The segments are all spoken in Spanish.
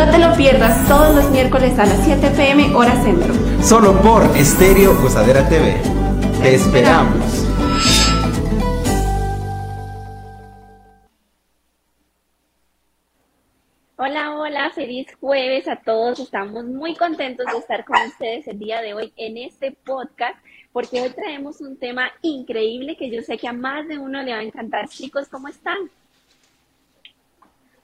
No te lo pierdas todos los miércoles a las 7 pm hora centro. Solo por Estéreo Gozadera TV. Te esperamos. Hola, hola, feliz jueves a todos. Estamos muy contentos de estar con ustedes el día de hoy en este podcast porque hoy traemos un tema increíble que yo sé que a más de uno le va a encantar. Chicos, ¿cómo están?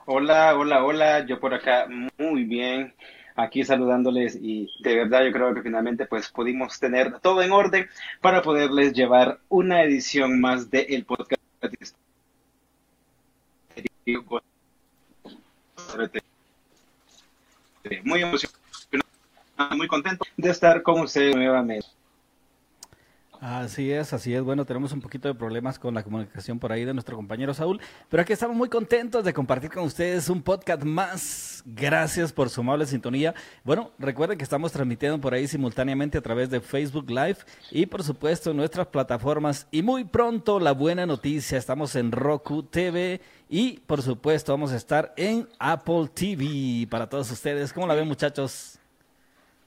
Hola, hola, hola, yo por acá muy bien, aquí saludándoles y de verdad yo creo que finalmente pues pudimos tener todo en orden para poderles llevar una edición más del el podcast. Muy emocionado, muy contento de estar con ustedes nuevamente. Así es, así es. Bueno, tenemos un poquito de problemas con la comunicación por ahí de nuestro compañero Saúl, pero aquí estamos muy contentos de compartir con ustedes un podcast más. Gracias por su amable sintonía. Bueno, recuerden que estamos transmitiendo por ahí simultáneamente a través de Facebook Live y por supuesto en nuestras plataformas. Y muy pronto la buena noticia, estamos en Roku TV y por supuesto vamos a estar en Apple TV para todos ustedes. ¿Cómo la ven muchachos?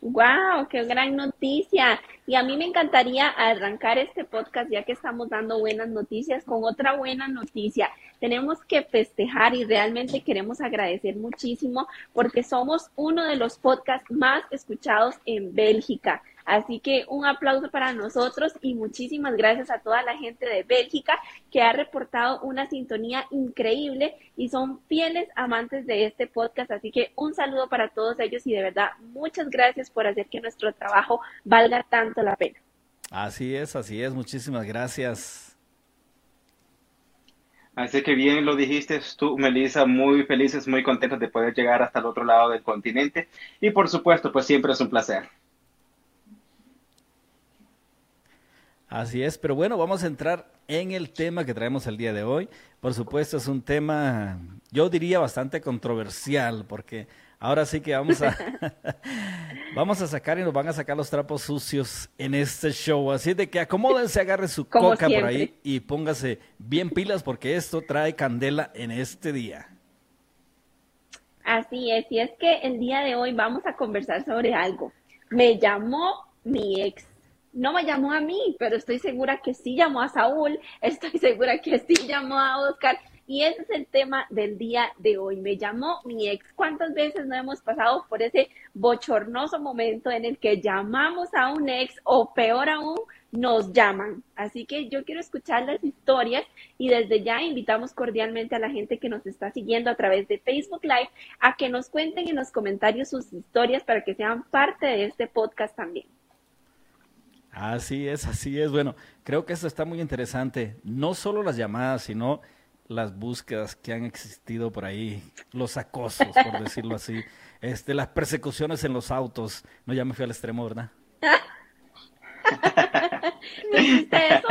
¡Wow! ¡Qué gran noticia! Y a mí me encantaría arrancar este podcast, ya que estamos dando buenas noticias, con otra buena noticia. Tenemos que festejar y realmente queremos agradecer muchísimo porque somos uno de los podcasts más escuchados en Bélgica. Así que un aplauso para nosotros y muchísimas gracias a toda la gente de Bélgica que ha reportado una sintonía increíble y son fieles amantes de este podcast. Así que un saludo para todos ellos y de verdad muchas gracias por hacer que nuestro trabajo valga tanto la pena. Así es, así es. Muchísimas gracias. Así que bien lo dijiste tú, Melissa, muy felices, muy contentos de poder llegar hasta el otro lado del continente. Y por supuesto, pues siempre es un placer. Así es, pero bueno, vamos a entrar en el tema que traemos el día de hoy. Por supuesto, es un tema, yo diría, bastante controversial, porque ahora sí que vamos a, vamos a sacar y nos van a sacar los trapos sucios en este show. Así de que acomódense, agarre su coca por ahí y póngase bien pilas, porque esto trae candela en este día. Así es, y es que el día de hoy vamos a conversar sobre algo. Me llamó mi ex no me llamó a mí, pero estoy segura que sí llamó a Saúl, estoy segura que sí llamó a Oscar. Y ese es el tema del día de hoy. Me llamó mi ex. ¿Cuántas veces no hemos pasado por ese bochornoso momento en el que llamamos a un ex o peor aún, nos llaman? Así que yo quiero escuchar las historias y desde ya invitamos cordialmente a la gente que nos está siguiendo a través de Facebook Live a que nos cuenten en los comentarios sus historias para que sean parte de este podcast también. Así es, así es. Bueno, creo que esto está muy interesante. No solo las llamadas, sino las búsquedas que han existido por ahí, los acosos, por decirlo así, este, las persecuciones en los autos. No, ya me fui al extremo, ¿verdad? eso?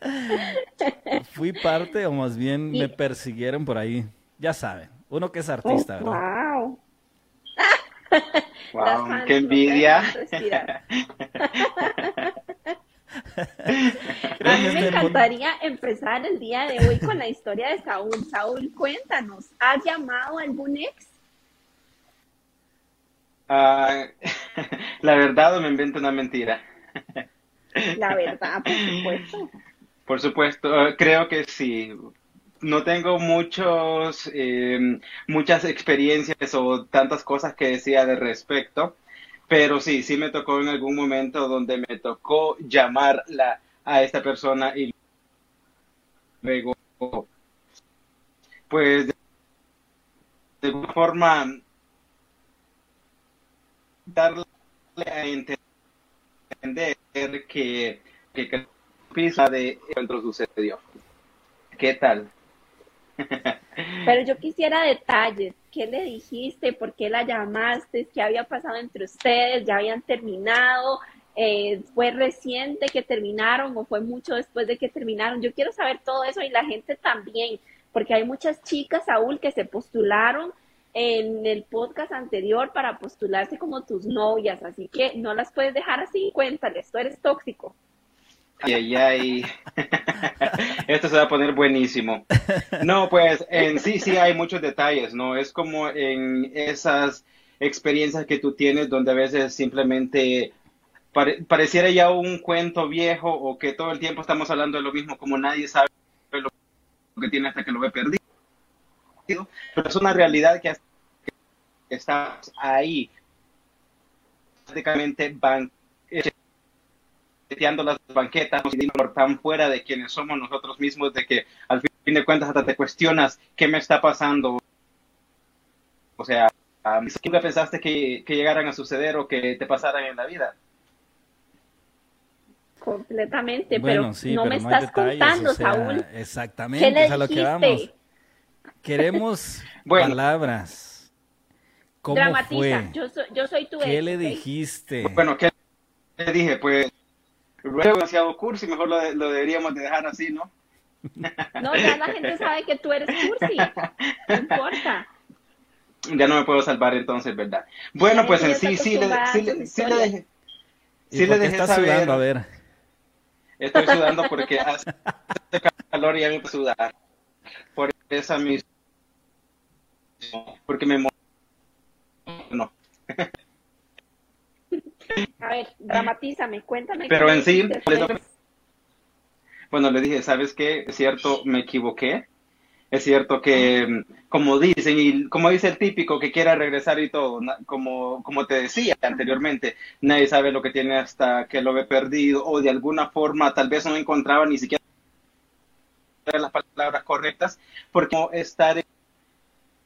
Fui parte, o más bien me persiguieron por ahí. Ya saben, uno que es artista, oh, ¿verdad? Wow. Wow, qué envidia. A mí me encantaría empezar el día de hoy con la historia de Saúl. Saúl, cuéntanos, ¿has llamado a algún ex? Ah, la verdad o me invento una mentira. La verdad, por supuesto. Por supuesto, creo que sí no tengo muchos, eh, muchas experiencias o tantas cosas que decía de respecto, pero sí, sí me tocó en algún momento donde me tocó llamarla a esta persona y luego, pues, de, alguna forma, darle a entender que, que, que de encuentro sucedió. ¿Qué tal? Pero yo quisiera detalles. ¿Qué le dijiste? ¿Por qué la llamaste? ¿Qué había pasado entre ustedes? ¿Ya habían terminado? Eh, ¿Fue reciente que terminaron o fue mucho después de que terminaron? Yo quiero saber todo eso y la gente también, porque hay muchas chicas, Saúl, que se postularon en el podcast anterior para postularse como tus novias, así que no las puedes dejar así, cuéntales, tú eres tóxico. Ay, ay, ay. Esto se va a poner buenísimo. No, pues en sí, sí hay muchos detalles, ¿no? Es como en esas experiencias que tú tienes donde a veces simplemente pare- pareciera ya un cuento viejo o que todo el tiempo estamos hablando de lo mismo, como nadie sabe lo que tiene hasta que lo ve perdido. Pero es una realidad que, estamos ahí, prácticamente van seteando las banquetas por tan fuera de quienes somos nosotros mismos, de que al fin de cuentas hasta te cuestionas qué me está pasando. O sea, ¿nunca pensaste que, que llegaran a suceder o que te pasaran en la vida? Completamente, Bueno, pero sí, no pero me estás detalles, contando, o sea, Saúl. Exactamente, ¿Qué le es a lo que vamos. dijiste? Queremos Bueno. palabras. ¿Cómo Dramatiza. fue? Yo, soy, yo soy tu ¿Qué ex, le dijiste? Bueno, ¿qué le dije? Pues, luego demasiado cursi, mejor lo, de- lo deberíamos de dejar así, ¿no? No, ya la gente sabe que tú eres cursi. No importa. Ya no me puedo salvar entonces, ¿verdad? Bueno, pues en sí, sí, le, sí, le, sí dejé. ¿Y Sí le dejé estás saber. sudando? A ver. Estoy sudando porque hace calor y ya me puedo sudar. Por esa misma. Porque me No. A ver, dramatízame, cuéntame. Pero en sí, después. Bueno, le dije, ¿sabes qué? Es cierto, me equivoqué. Es cierto que, mm, como dicen, y como dice el típico que quiera regresar y todo, como, como te decía anteriormente, nadie sabe lo que tiene hasta que lo ve perdido, o de alguna forma tal vez no encontraba ni siquiera las palabras correctas, porque no estar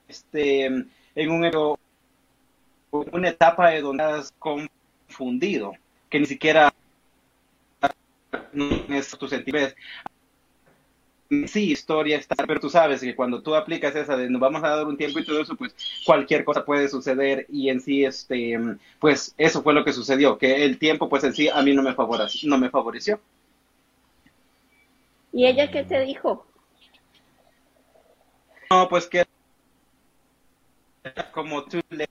este, en un, una etapa de donde estás confundido, que ni siquiera es tu sentimiento. Sí, historia está, pero tú sabes que cuando tú aplicas esa de nos vamos a dar un tiempo y todo eso, pues cualquier cosa puede suceder y en sí, este, pues eso fue lo que sucedió, que el tiempo, pues en sí, a mí no me favoreció. No me favoreció. ¿Y ella qué te dijo? No, pues que como tú le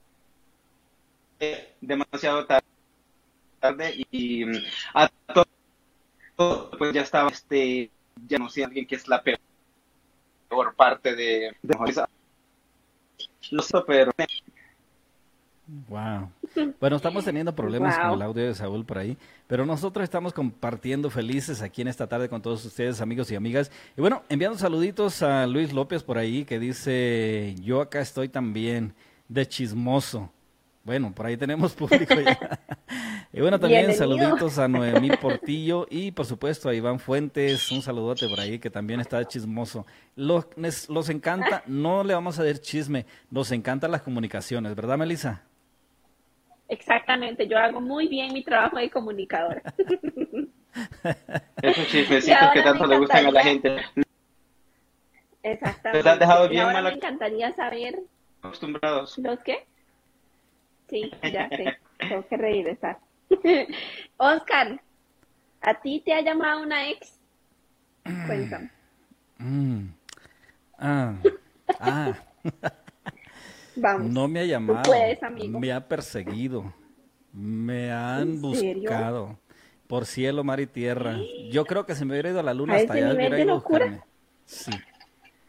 demasiado tarde y mm, a todo, todo, pues ya estaba este ya no sé alguien que es la peor, peor parte de, de lo sé, pero Wow. Bueno, estamos teniendo problemas con Wow. el audio de Saúl por ahí, pero nosotros estamos compartiendo felices aquí en esta tarde con todos ustedes, amigos y amigas. Y bueno, enviando saluditos a Luis López por ahí que dice, yo acá estoy también de chismoso. Bueno, por ahí tenemos público ya. Y bueno, también Bienvenido. saluditos a Noemí Portillo y por supuesto a Iván Fuentes, un saludote por ahí que también está chismoso. Los, los encanta, no le vamos a dar chisme, nos encantan las comunicaciones, ¿verdad, Melissa? Exactamente, yo hago muy bien mi trabajo de comunicadora. esos chismecitos que tanto le gustan a la gente, Exactamente. Les has dejado Y bien ahora mala- me encantaría saber acostumbrados. los qué. Sí, ya sé, tengo que regresar. Oscar, ¿a ti te ha llamado una ex? Cuéntame. Mm. Ah, ah, Vamos. no me ha llamado, puedes, amigo. me ha perseguido, me han buscado por cielo, mar y tierra. Yo creo que si me hubiera ido a la luna ¿A hasta ese allá nivel de locura? Sí.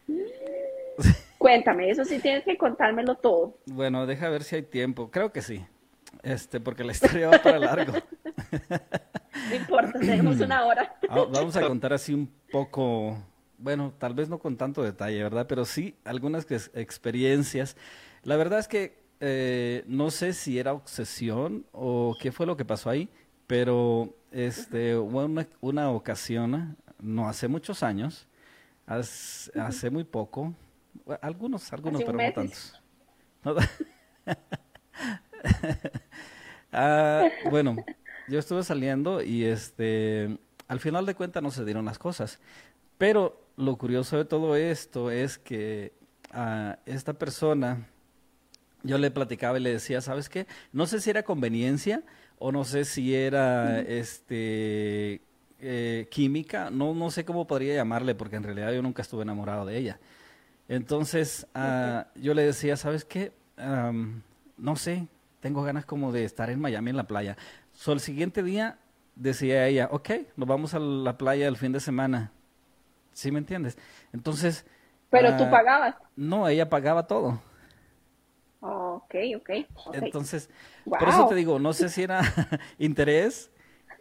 Cuéntame, eso sí tienes que contármelo todo. Bueno, deja ver si hay tiempo. Creo que sí. Este, porque la historia va para largo. No importa, tenemos una hora. Ah, Vamos a contar así un poco, bueno, tal vez no con tanto detalle, ¿verdad? Pero sí algunas que- experiencias. La verdad es que eh, no sé si era obsesión o qué fue lo que pasó ahí, pero este, hubo una, una ocasión, no hace muchos años, hace, hace muy poco, algunos, algunos, pero no tantos. No- Ah, bueno, yo estuve saliendo y este, al final de cuentas no se dieron las cosas. Pero lo curioso de todo esto es que a esta persona, yo le platicaba y le decía, ¿sabes qué? No sé si era conveniencia o no sé si era este eh, química, no, no sé cómo podría llamarle, porque en realidad yo nunca estuve enamorado de ella. Entonces, ah, yo le decía, ¿sabes qué? No sé, tengo ganas como de estar en Miami en la playa. So, el siguiente día decía ella, ok, nos vamos a la playa el fin de semana. ¿Sí me entiendes? Entonces... Pero tú ah, pagabas. No, ella pagaba todo. Ok, ok. ok. Entonces, por eso te digo, no sé si era interés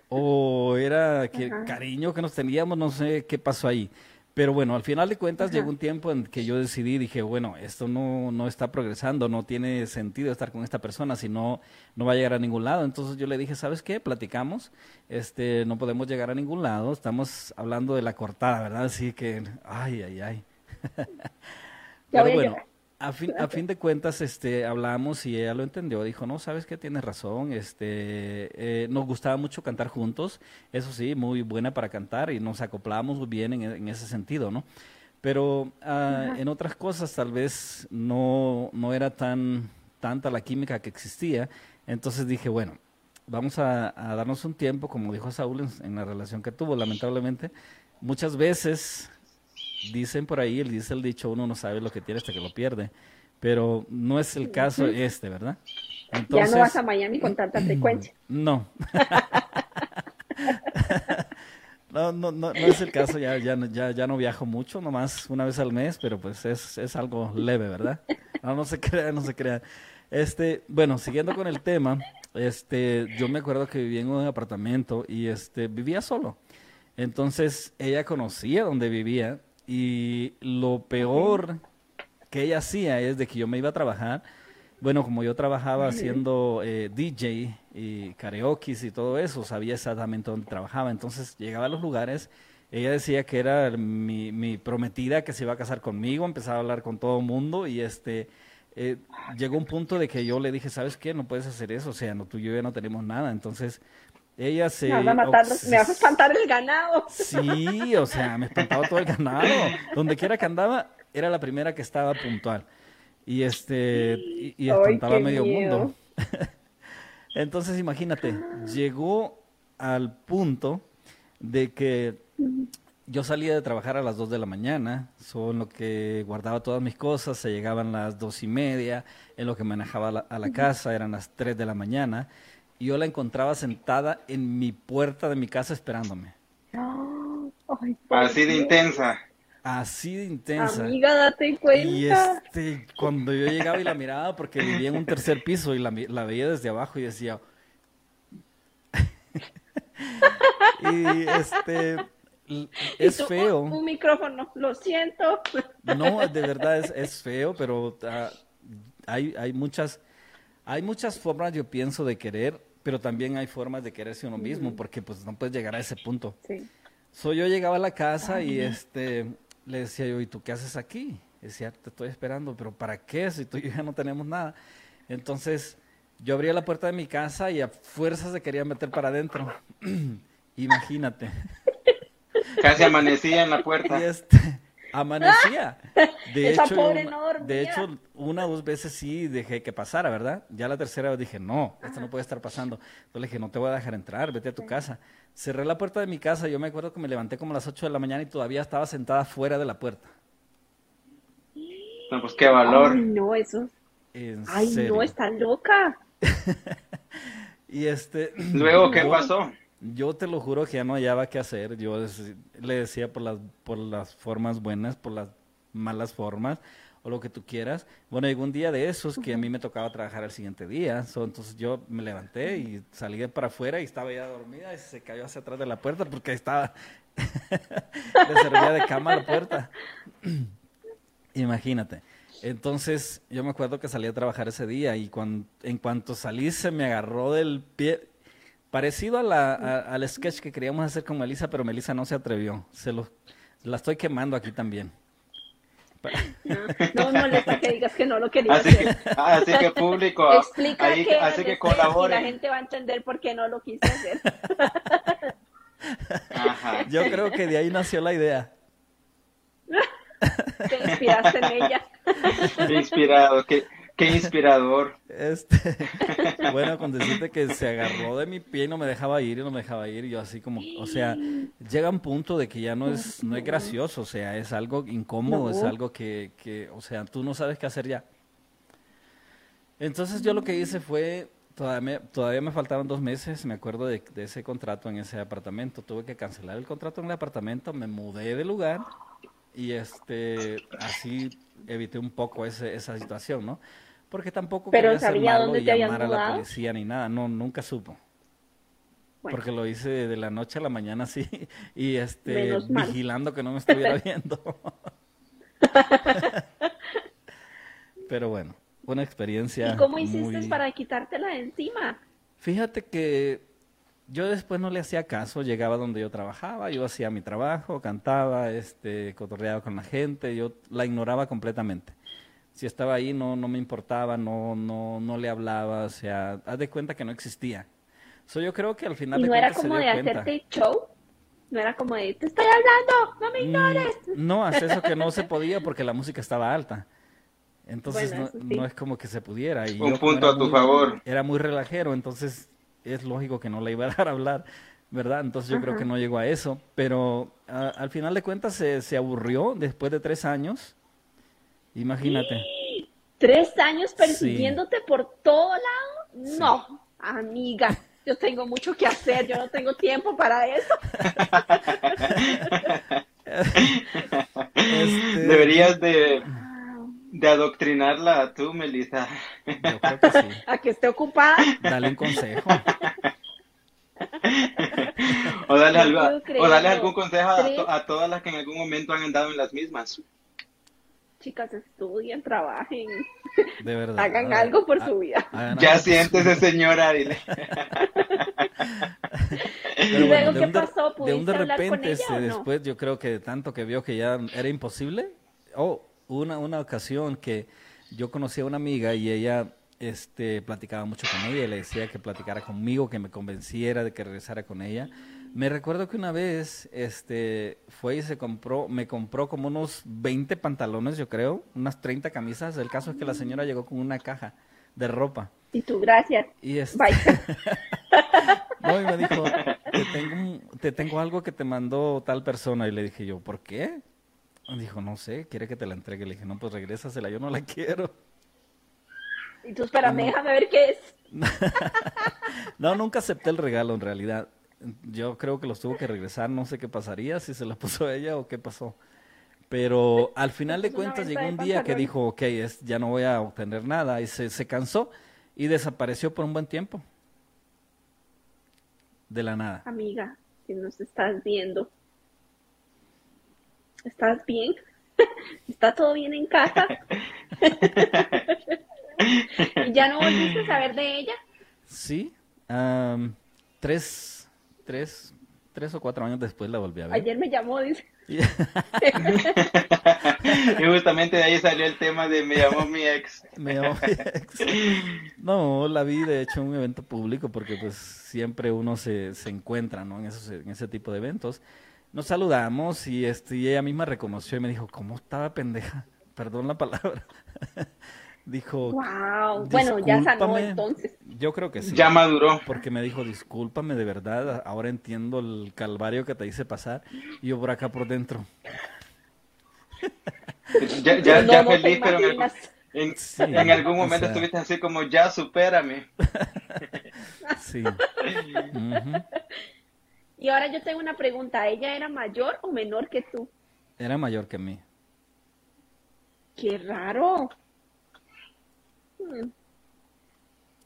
o era que cariño que nos teníamos, no sé qué pasó ahí. Pero bueno, al final de cuentas Ajá. llegó un tiempo en que yo decidí, dije, bueno, esto no, no está progresando, no tiene sentido estar con esta persona, si no, no va a llegar a ningún lado. Entonces yo le dije, ¿sabes qué? Platicamos, este, no podemos llegar a ningún lado, estamos hablando de la cortada, ¿verdad? Así que, ay, ay, ay. Ya Pero bueno. A fin, a fin de cuentas, este, hablamos y ella lo entendió. Dijo, no, sabes que tienes razón. Este, eh, nos gustaba mucho cantar juntos. Eso sí, muy buena para cantar y nos acoplábamos muy bien en, en ese sentido, ¿no? Pero ah, en otras cosas tal vez no, no era tan tanta la química que existía. Entonces dije, bueno, vamos a, a darnos un tiempo, como dijo Saúl en, en la relación que tuvo, lamentablemente. Muchas veces dicen por ahí, el dice el dicho, uno no sabe lo que tiene hasta que lo pierde, pero no es el caso este, ¿verdad? Ya no vas a Miami con tanta frecuencia. no. No, no, no, no es el caso, ya, ya, ya, ya no viajo mucho, nomás una vez al mes, pero pues es, es algo leve, ¿verdad? No, no se crea, no se crea. Este, bueno, siguiendo con el tema, este, yo me acuerdo que vivía en un apartamento y este, vivía solo. Entonces, ella conocía donde vivía y lo peor que ella hacía es de que yo me iba a trabajar. Bueno, como yo trabajaba haciendo eh, DJ y karaoke y todo eso, sabía exactamente dónde trabajaba. Entonces llegaba a los lugares, ella decía que era mi, mi prometida que se iba a casar conmigo, empezaba a hablar con todo el mundo y este eh, llegó un punto de que yo le dije, ¿sabes qué? No puedes hacer eso, o sea, no, tú y yo ya no tenemos nada. Entonces ella se... Me vas a matar, me vas a espantar el ganado. Sí, o sea, me espantaba todo el ganado. Donde quiera que andaba, era la primera que estaba puntual. Y este, y, espantaba a medio miedo. mundo. Entonces, imagínate, llegó al punto de que yo salía de trabajar a las 2 de la mañana, son lo que guardaba todas mis cosas, se llegaban las dos y media, en lo que manejaba a la, a la casa, eran las 3 de la mañana, y yo la encontraba sentada en mi puerta de mi casa esperándome. Ay, Así de intensa. Así de intensa. Amiga, date cuenta. Y este, cuando yo llegaba y la miraba, porque vivía en un tercer piso y la, la veía desde abajo y decía. y este. Y Es tú, feo. Un, un micrófono, lo siento. No, de verdad es, es feo, pero ah, hay, hay muchas. Hay muchas formas, yo pienso, de querer, pero también hay formas de quererse uno mismo, porque pues no puedes llegar a ese punto. Sí. So, yo llegaba a la casa y este le decía yo, ¿y tú qué haces aquí? Decía, te estoy esperando, pero ¿para qué? Si tú y yo ya no tenemos nada. Entonces, yo abría la puerta de mi casa y a fuerzas se quería meter para adentro. Imagínate. Casi amanecía en la Y puerta. este, amanecía. De Esa hecho, pobre una- de hecho, una o dos veces sí dejé que pasara, ¿verdad? Ya la tercera vez dije, no, esto no puede estar pasando. Entonces le dije, no te voy a dejar entrar, vete a tu casa. Cerré la puerta de mi casa, yo me acuerdo que me levanté como a las 8 de la mañana y todavía estaba sentada fuera de la puerta. No, pues qué valor. Ay, no, eso. En Ay, serio. no, está loca. Y este... Luego, ¿qué pasó? Yo te lo juro que ya no hallaba qué hacer. Yo le decía por las, por las formas buenas, por las malas formas, o lo que tú quieras. Bueno, llegó un día de esos que a mí me tocaba trabajar el siguiente día. So, entonces yo me levanté y salí para afuera y estaba ya dormida y se cayó hacia atrás de la puerta porque estaba... le servía de cama a la puerta. Imagínate. Entonces, yo me acuerdo que salí a trabajar ese día y cuan- en cuanto salí se me agarró del pie, parecido a la, a- al sketch que queríamos hacer con Melissa, pero Melissa no se atrevió. Se lo, la estoy quemando aquí también. No me molesta que digas que no lo quería Así que, hacer. así que público, Explica ahí- qué así que y la gente va a entender por qué no lo quise hacer. Ajá. Yo creo que de ahí nació la idea. Te inspiraste en ella. Inspirado, qué, qué inspirador. Este, bueno, con decirte que se agarró de mi pie y no me dejaba ir y no me dejaba ir, yo así como, o sea, llega un punto de que ya no es, no es gracioso, o sea, es algo incómodo, es algo que, que, o sea, tú no sabes qué hacer ya. Entonces yo lo que hice fue Todavía me, todavía me faltaban dos meses, me acuerdo de, de ese contrato en ese apartamento. Tuve que cancelar el contrato en el apartamento, me mudé de lugar y este así evité un poco ese, esa situación, ¿no? Porque tampoco Pero quería ser ¿sabía malo dónde y te llamar a la policía ni nada, no, nunca supo. Bueno. Porque lo hice de la noche a la mañana así y este vigilando que no me estuviera viendo. Pero bueno, una experiencia. ¿Y cómo hiciste muy- para quitártela de encima? Fíjate que yo después no le hacía caso, llegaba donde yo trabajaba, yo hacía mi trabajo, cantaba, este, cotorreaba con la gente, yo la ignoraba completamente. Si estaba ahí no, no me importaba, no, no, no le hablaba, o sea, haz de cuenta que no existía. So, yo creo que al final ¿Y de no era cuentas se como dio de cuenta. hacerte show? No era como de, te estoy hablando, no me ignores. Mm, No, hasta eso que no se podía porque la música estaba alta. Entonces Bueno, no, sí. no es como que se pudiera. Y Un yo como punto a tu muy- favor. Era muy relajero, entonces es lógico que no le iba a dejar hablar, ¿verdad? Entonces yo creo que no llegó a eso. Pero a- al final de cuentas se, se aburrió después de tres años. Imagínate. ¿Tres años persiguiéndote por todo lado? No, amiga, yo tengo mucho que hacer, yo no tengo tiempo para eso. Este, Deberías de, de adoctrinarla tú, Melissa. Yo creo que sí. A que esté ocupada. Dale un consejo. O darle, No algo- o darle algún consejo a, a todas las que en algún momento han andado en las mismas. Chicas, estudien, trabajen, De verdad. hagan algo por su vida. Ya siéntese, señora, dile. Pero ¿Y luego bueno, de qué un de- pasó? De un de ¿Pudiste hablar con repente, ella este, o no? después yo creo que de tanto que vio que ya era imposible. Oh, una, una ocasión que yo conocí a una amiga y ella este, platicaba mucho con ella y le decía que platicara conmigo, que me convenciera de que regresara con ella. Me recuerdo que una vez este, fue y se compró, me compró como unos 20 pantalones, yo creo, unas 30 camisas. El caso es que la señora llegó con una caja de ropa. Y tú, gracias. Y este, Bye. no, y me dijo, te tengo, te tengo algo que te mandó tal persona. Y le dije yo, ¿por qué? Y dijo, no sé, quiere que te la entregue. Le dije, no, pues regrésasela, yo no la quiero. Y tú, espérame, déjame ver qué es. No, nunca acepté el regalo en realidad. Yo creo que los tuvo que regresar, no sé qué pasaría, si se la puso ella o qué pasó. Pero al final de cuentas llegó un día que dijo, ok, es, ya no voy a obtener nada. Y se, se cansó y desapareció por un buen tiempo. De la nada. Amiga, si nos estás viendo, ¿estás bien? ¿Está todo bien en casa? ¿Y ya no volviste a saber de ella? Sí, am, tres, tres, tres o cuatro años después la volví a ver. Ayer me llamó, dice. Y- Y justamente de ahí salió el tema de me llamó mi ex. Me llamó mi ex. No, la vi de hecho en un evento público porque pues siempre uno se, se encuentra, ¿no? En, esos, en ese tipo de eventos. Nos saludamos y, este, y ella misma reconoció y me dijo, ¿cómo estaba pendeja? Perdón la palabra. Dijo, Wow. Bueno, ya sanó entonces. Yo creo que sí. Ya maduró. Porque me dijo, discúlpame de verdad, ahora entiendo el calvario que te hice pasar. Y yo por acá por dentro. Ya, ya, No, ya no feliz, pero en, algún- en- Sí, en algún o momento sea. estuviste así como, ya supérame. Sí. Y ahora yo tengo una pregunta. ¿Ella era mayor o menor que tú? Era mayor que mí. Qué raro. Hmm.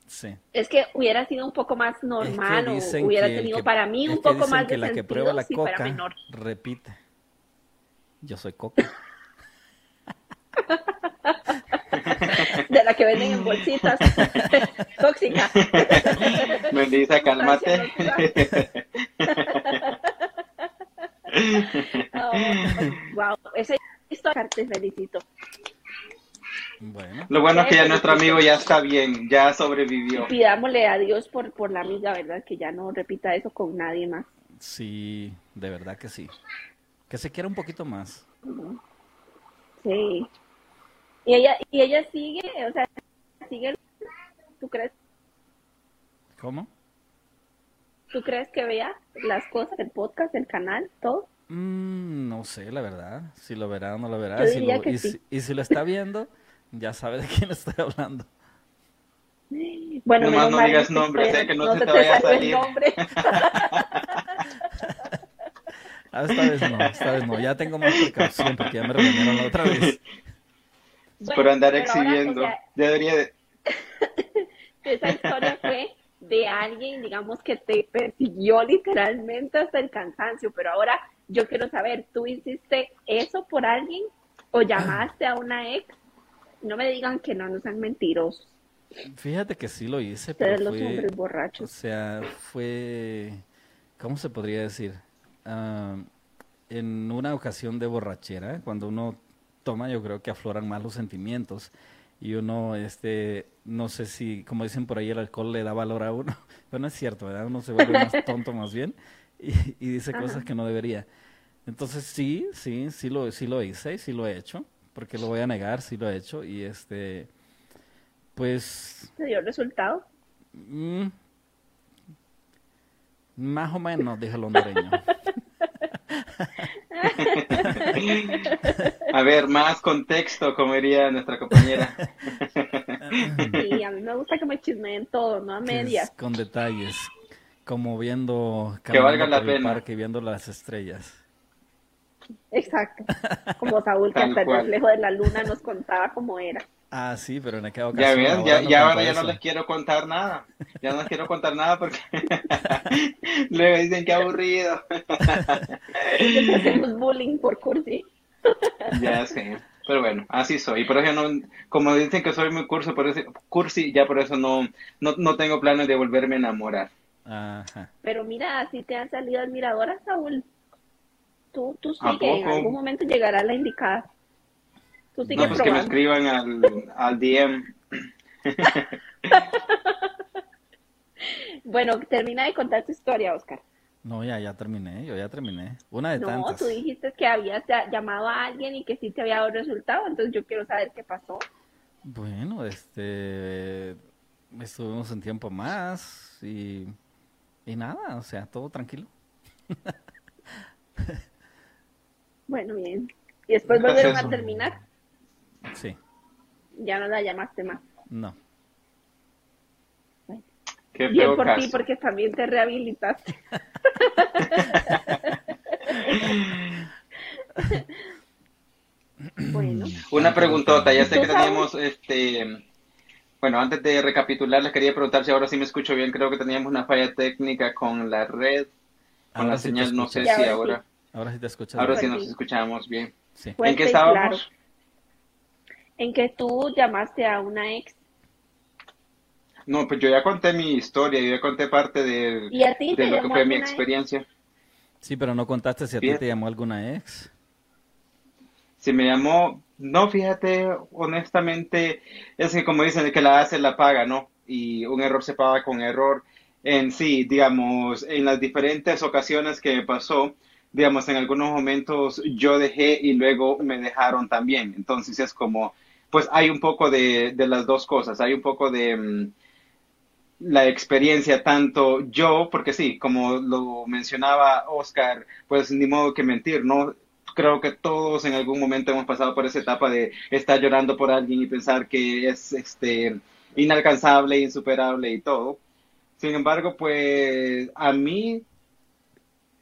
Sí. Es que hubiera sido un poco más Es que normal o hubiera tenido que- para mí un poco más que de la que prueba la si fuera coca menor. repite. Yo soy coca. De la que venden en bolsitas. Tóxica. Melissa, cálmate. wow. Esa historia te felicito. Bueno, Lo bueno es que ya nuestro amigo ya está bien, ya sobrevivió. Pidámosle a Dios por, por la amiga, ¿verdad? Que ya no repita eso con nadie más. sí, de verdad que sí. Que se quiera un poquito más. Sí. Y ella, y ella sigue, o sea, sigue, ¿tú crees, ¿Cómo? tú crees que vea las cosas, el podcast, el canal, todo? Mm, no sé, la verdad. Si lo verá o no lo verá. Yo Si lo- que y, sí. si, y si lo está viendo, ya sabe de quién estoy hablando. Bueno, Nomás menos no mal digas nombre, o sea, que no se te vaya a salir. nombre. Ah, esta vez no, esta vez no. Ya tengo más precaución porque ya me regañaron la otra vez. Bueno, por andar exhibiendo. o sea, Debería de... esa historia fue de alguien, digamos, que te persiguió literalmente hasta el cansancio, pero ahora yo quiero saber, ¿tú hiciste eso por alguien o llamaste a una ex? No me digan que no, no sean mentirosos. Fíjate que sí lo hice, pero los fue, hombres o borrachos. sea, fue, ¿cómo se podría decir? Ah, en una ocasión de borrachera, cuando uno toma, yo creo que afloran más los sentimientos y uno, este, no sé si, como dicen por ahí, el alcohol le da valor a uno, pero no es cierto, ¿verdad? Uno se vuelve más tonto más bien y, y dice cosas que no debería. Entonces sí, sí, sí lo, sí lo hice y sí lo he hecho, porque lo voy a negar, sí lo he hecho y este, pues ¿Te dio resultado? Mm, más o menos, dijo el hondureño. A ver, más contexto, como diría nuestra compañera. Sí, a mí me gusta que me chismeen todo, no a medias. con detalles, como viendo, Que valga la el pena. parque y viendo las estrellas. Exacto. Como Saúl, que hasta el reflejo de la luna nos contaba cómo era. Ah, sí, pero en aquella Ya ocasión ya, no ya ahora ya no les quiero contar nada. Ya no les quiero contar nada porque luego dicen que aburrido. Hacemos bullying por cursi. Ya sé. Pero bueno, así soy. Por eso no, como dicen que soy muy curso, por eso, cursi, ya por eso no, no, no tengo planes de volverme a enamorar. Ajá. Pero mira, así te han salido admiradoras, Saúl. Tú, tú ¿A sigue, en algún momento llegará la indicada. Tú sigue No, pues que me escriban al, al DM. Bueno, termina de contar tu historia, Oscar. No, ya, ya terminé, yo ya terminé. Una de No, tantas. tú dijiste que habías llamado a alguien y que sí te había dado resultado, entonces yo quiero saber qué pasó. Bueno, este, estuvimos un tiempo más y, y nada, o sea, todo tranquilo. Bueno, bien. Y después volvieron a terminar. Sí, Ya no la llamaste más. no. Qué Bien feo por ti, porque también te rehabilitaste. bueno, Una preguntota, ya sé ¿Tú que teníamos este. Bueno, antes de recapitular, les quería preguntar si ahora sí me escucho bien. Creo que teníamos una falla técnica con la red, con Ahora la sí señal. No sé si ahora ahora. Ahora sí te escuchas Ahora bien. sí Pues nos sí. escuchamos bien. Sí. ¿En qué y estábamos? claro. En que tú llamaste a una ex No, pues yo ya conté mi historia, yo ya conté parte de, y a ti de te lo que fue mi alguna ex? experiencia. Sí, pero no contaste si a ti te llamó alguna ex. Si me llamó, no, fíjate, honestamente, es que como dicen, el que la hace la paga, ¿no? Y un error se paga con error. En sí, digamos, en las diferentes ocasiones que me pasó, digamos, en algunos momentos yo dejé y luego me dejaron también. Entonces es como, pues hay un poco de, de las dos cosas, hay un poco de mm, la experiencia, tanto yo, porque sí, como lo mencionaba Oscar, pues ni modo que mentir, ¿no? Creo que todos en algún momento hemos pasado por esa etapa de estar llorando por alguien y pensar que es este inalcanzable, insuperable y todo. Sin embargo, pues a mí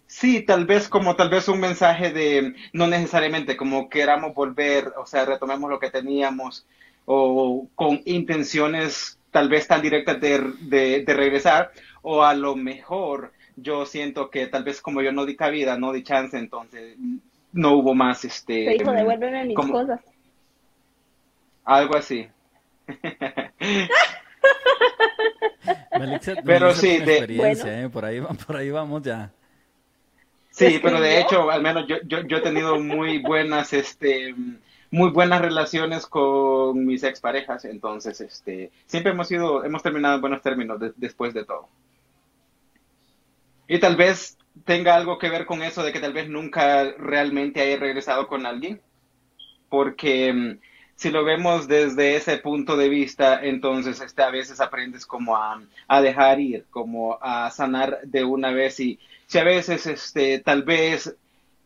sí, tal vez como tal vez un mensaje de no necesariamente como queramos volver, o sea, retomemos lo que teníamos o con intenciones tal vez tan directas de, de, de regresar o a lo mejor yo siento que tal vez como yo no di cabida, no di chance, entonces no hubo más este Te dijo, devuélveme mis como- cosas. algo así. Melissa- Pero Melissa sí, de- experiencia, ¿eh? Por ahí, va- por ahí vamos ya. Sí, pero de hecho, al menos yo, yo, yo he tenido muy buenas, este, muy buenas relaciones con mis exparejas, entonces, este, siempre hemos sido, hemos terminado en buenos términos de- después de todo. Y tal vez tenga algo que ver con eso de que tal vez nunca realmente haya regresado con alguien, porque mm, si lo vemos desde ese punto de vista, entonces este, a veces aprendes como a, a dejar ir, como a sanar de una vez y si a veces este, tal vez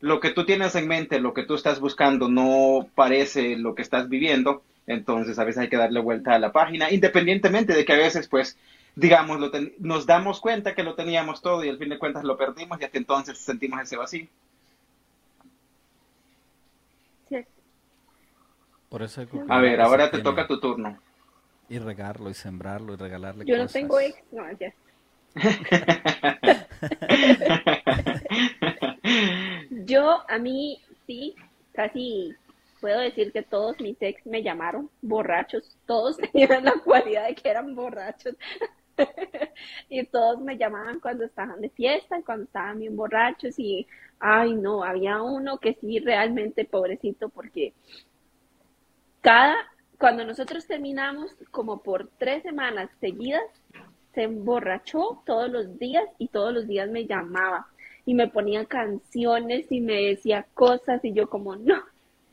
lo que tú tienes en mente, lo que tú estás buscando no parece lo que estás viviendo, Entonces, a veces hay que darle vuelta a la página, independientemente de que a veces, pues, digamos, lo ten- nos damos cuenta que lo teníamos todo y al fin de cuentas lo perdimos y hasta entonces sentimos ese vacío. Sí. Por eso hay que A ver, ahora te toca tu turno. Y regarlo y sembrarlo y regalarle Yo no tengo ex, no, ya. Yo, a mí, sí, casi puedo decir que todos mis ex me llamaron borrachos. Todos tenían la cualidad de que eran borrachos. y todos me llamaban cuando estaban de fiesta, cuando estaban bien borrachos. Y, ay, no, había uno que sí, realmente pobrecito, porque cada, cuando nosotros terminamos, como por tres semanas seguidas, se emborrachó todos los días y todos los días me llamaba y me ponía canciones y me decía cosas y yo como no,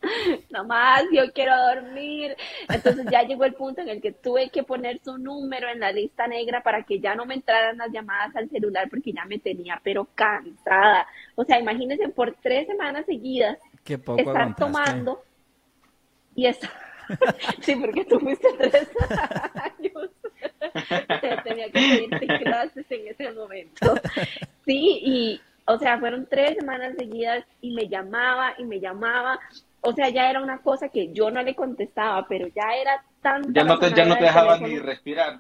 no más, yo quiero dormir. Entonces ya llegó el punto en el que tuve que poner su número en la lista negra para que ya no me entraran las llamadas al celular porque ya me tenía pero cansada. O sea, imagínense por tres semanas seguidas Qué poco estar aguantaste. tomando y estar... sí, porque tú fuiste tres años. Tenía que pedirte clases en ese momento. Sí, y, o sea, fueron tres semanas seguidas y me llamaba y me llamaba. O sea, ya era una cosa que yo no le contestaba, pero ya era tanta Ya no te, ya no te dejaban ni respirar.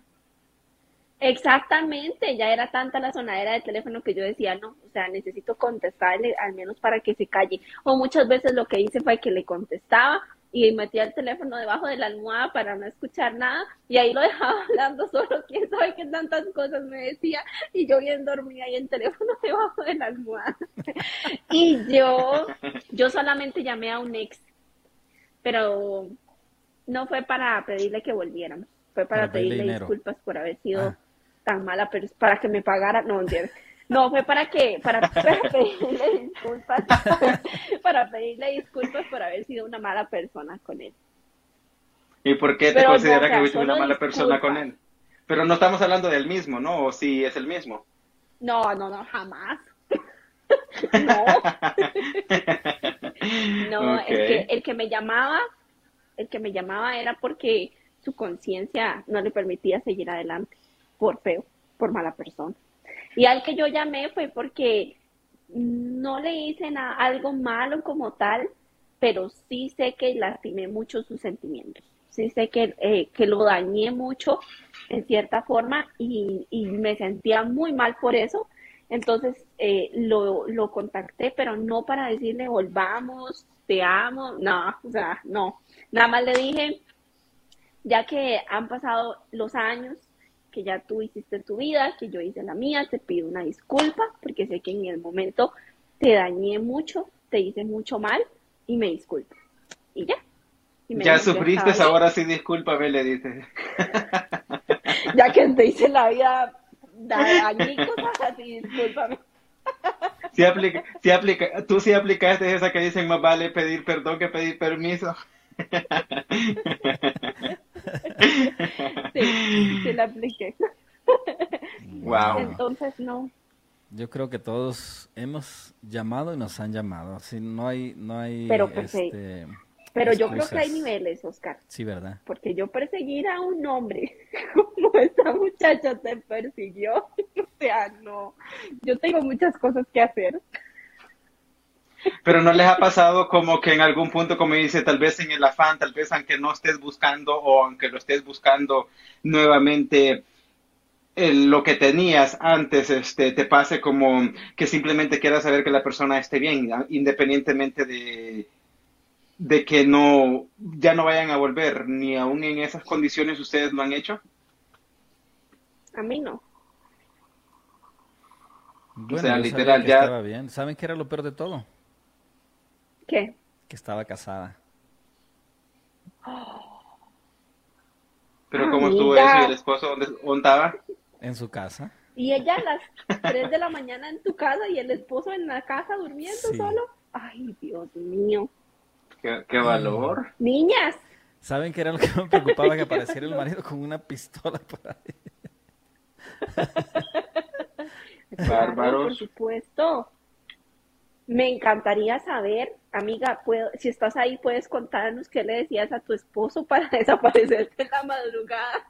Exactamente, ya era tanta la sonadera de teléfono que yo decía, no, o sea, necesito contestarle al menos para que se calle. O muchas veces lo que hice fue que le contestaba y metía el teléfono debajo de la almohada para no escuchar nada y ahí lo dejaba hablando solo, quién sabe qué tantas cosas me decía y yo bien dormía y el teléfono debajo de la almohada. Y yo, yo solamente llamé a un ex, pero no fue para pedirle que volviéramos, fue para, Para pedirle disculpas por haber sido Ah. tan mala persona, para que me pagara, no, entiendes. No, fue para que, para, para pedirle disculpas, para pedirle disculpas por haber sido una mala persona con él. ¿Y por qué te Pero no, sea, que fuiste una mala persona con él? Pero no estamos hablando del mismo, ¿no? O sí es el mismo. No, no, no, jamás. No, no, Ok. el que, el que me llamaba, el que me llamaba era porque su conciencia no le permitía seguir adelante, por feo, por mala persona. Y al que yo llamé fue porque no le hice na- algo malo como tal, pero sí sé que lastimé mucho sus sentimientos. Sí sé que, eh, que lo dañé mucho en cierta forma y, y me sentía muy mal por eso. Entonces eh, lo, lo contacté, pero no para decirle volvamos, te amo, no, o sea, no. Nada más le dije, ya que han pasado los años, que ya tú hiciste tu vida, que yo hice la mía, te pido una disculpa, porque sé que en el momento te dañé mucho, te hice mucho mal y me disculpo. Y ya. Y me Ya sufriste, ahora sí discúlpame, le dices. Ya que te hice la vida da- añicos, así, discúlpame. Sí aplica, sí aplica, tú sí aplicaste esa que dicen más vale pedir perdón que pedir permiso. Sí, sí la apliqué. Wow. Entonces, no. Yo creo que todos hemos llamado y nos han llamado. Así no hay, no hay, Pero, pues, sí. este, Pero yo creo que hay niveles, Oscar. Sí, ¿verdad? Porque yo perseguir a un hombre como esta muchacha te persiguió. O sea, no. Yo tengo muchas cosas que hacer. Pero no les ha pasado como que en algún punto, como dice, tal vez en el afán, tal vez aunque no estés buscando o aunque lo estés buscando nuevamente eh, lo que tenías antes, este, te pase como que simplemente quieras saber que la persona esté bien, independientemente de, de que no, ya no vayan a volver, ni aún en esas condiciones ustedes lo han hecho. A mí no. Bueno, sea, yo sabía literal, ya- estaba bien. ¿Saben qué era lo peor de todo? ¿Qué? Que estaba casada. Pero ¿cómo estuvo Amiga. eso y el esposo dónde, dónde estaba? En su casa. Y ella a las 3 de la mañana en tu casa y el esposo en la casa durmiendo Sí. solo. Ay, Dios mío. Qué, qué valor. Niñas. ¿Saben qué era lo que me preocupaba? Que apareciera el marido con una pistola por ahí. Bárbaros. por supuesto. Me encantaría saber, amiga, puedo, si estás ahí, puedes contarnos qué le decías a tu esposo para desaparecerte en la madrugada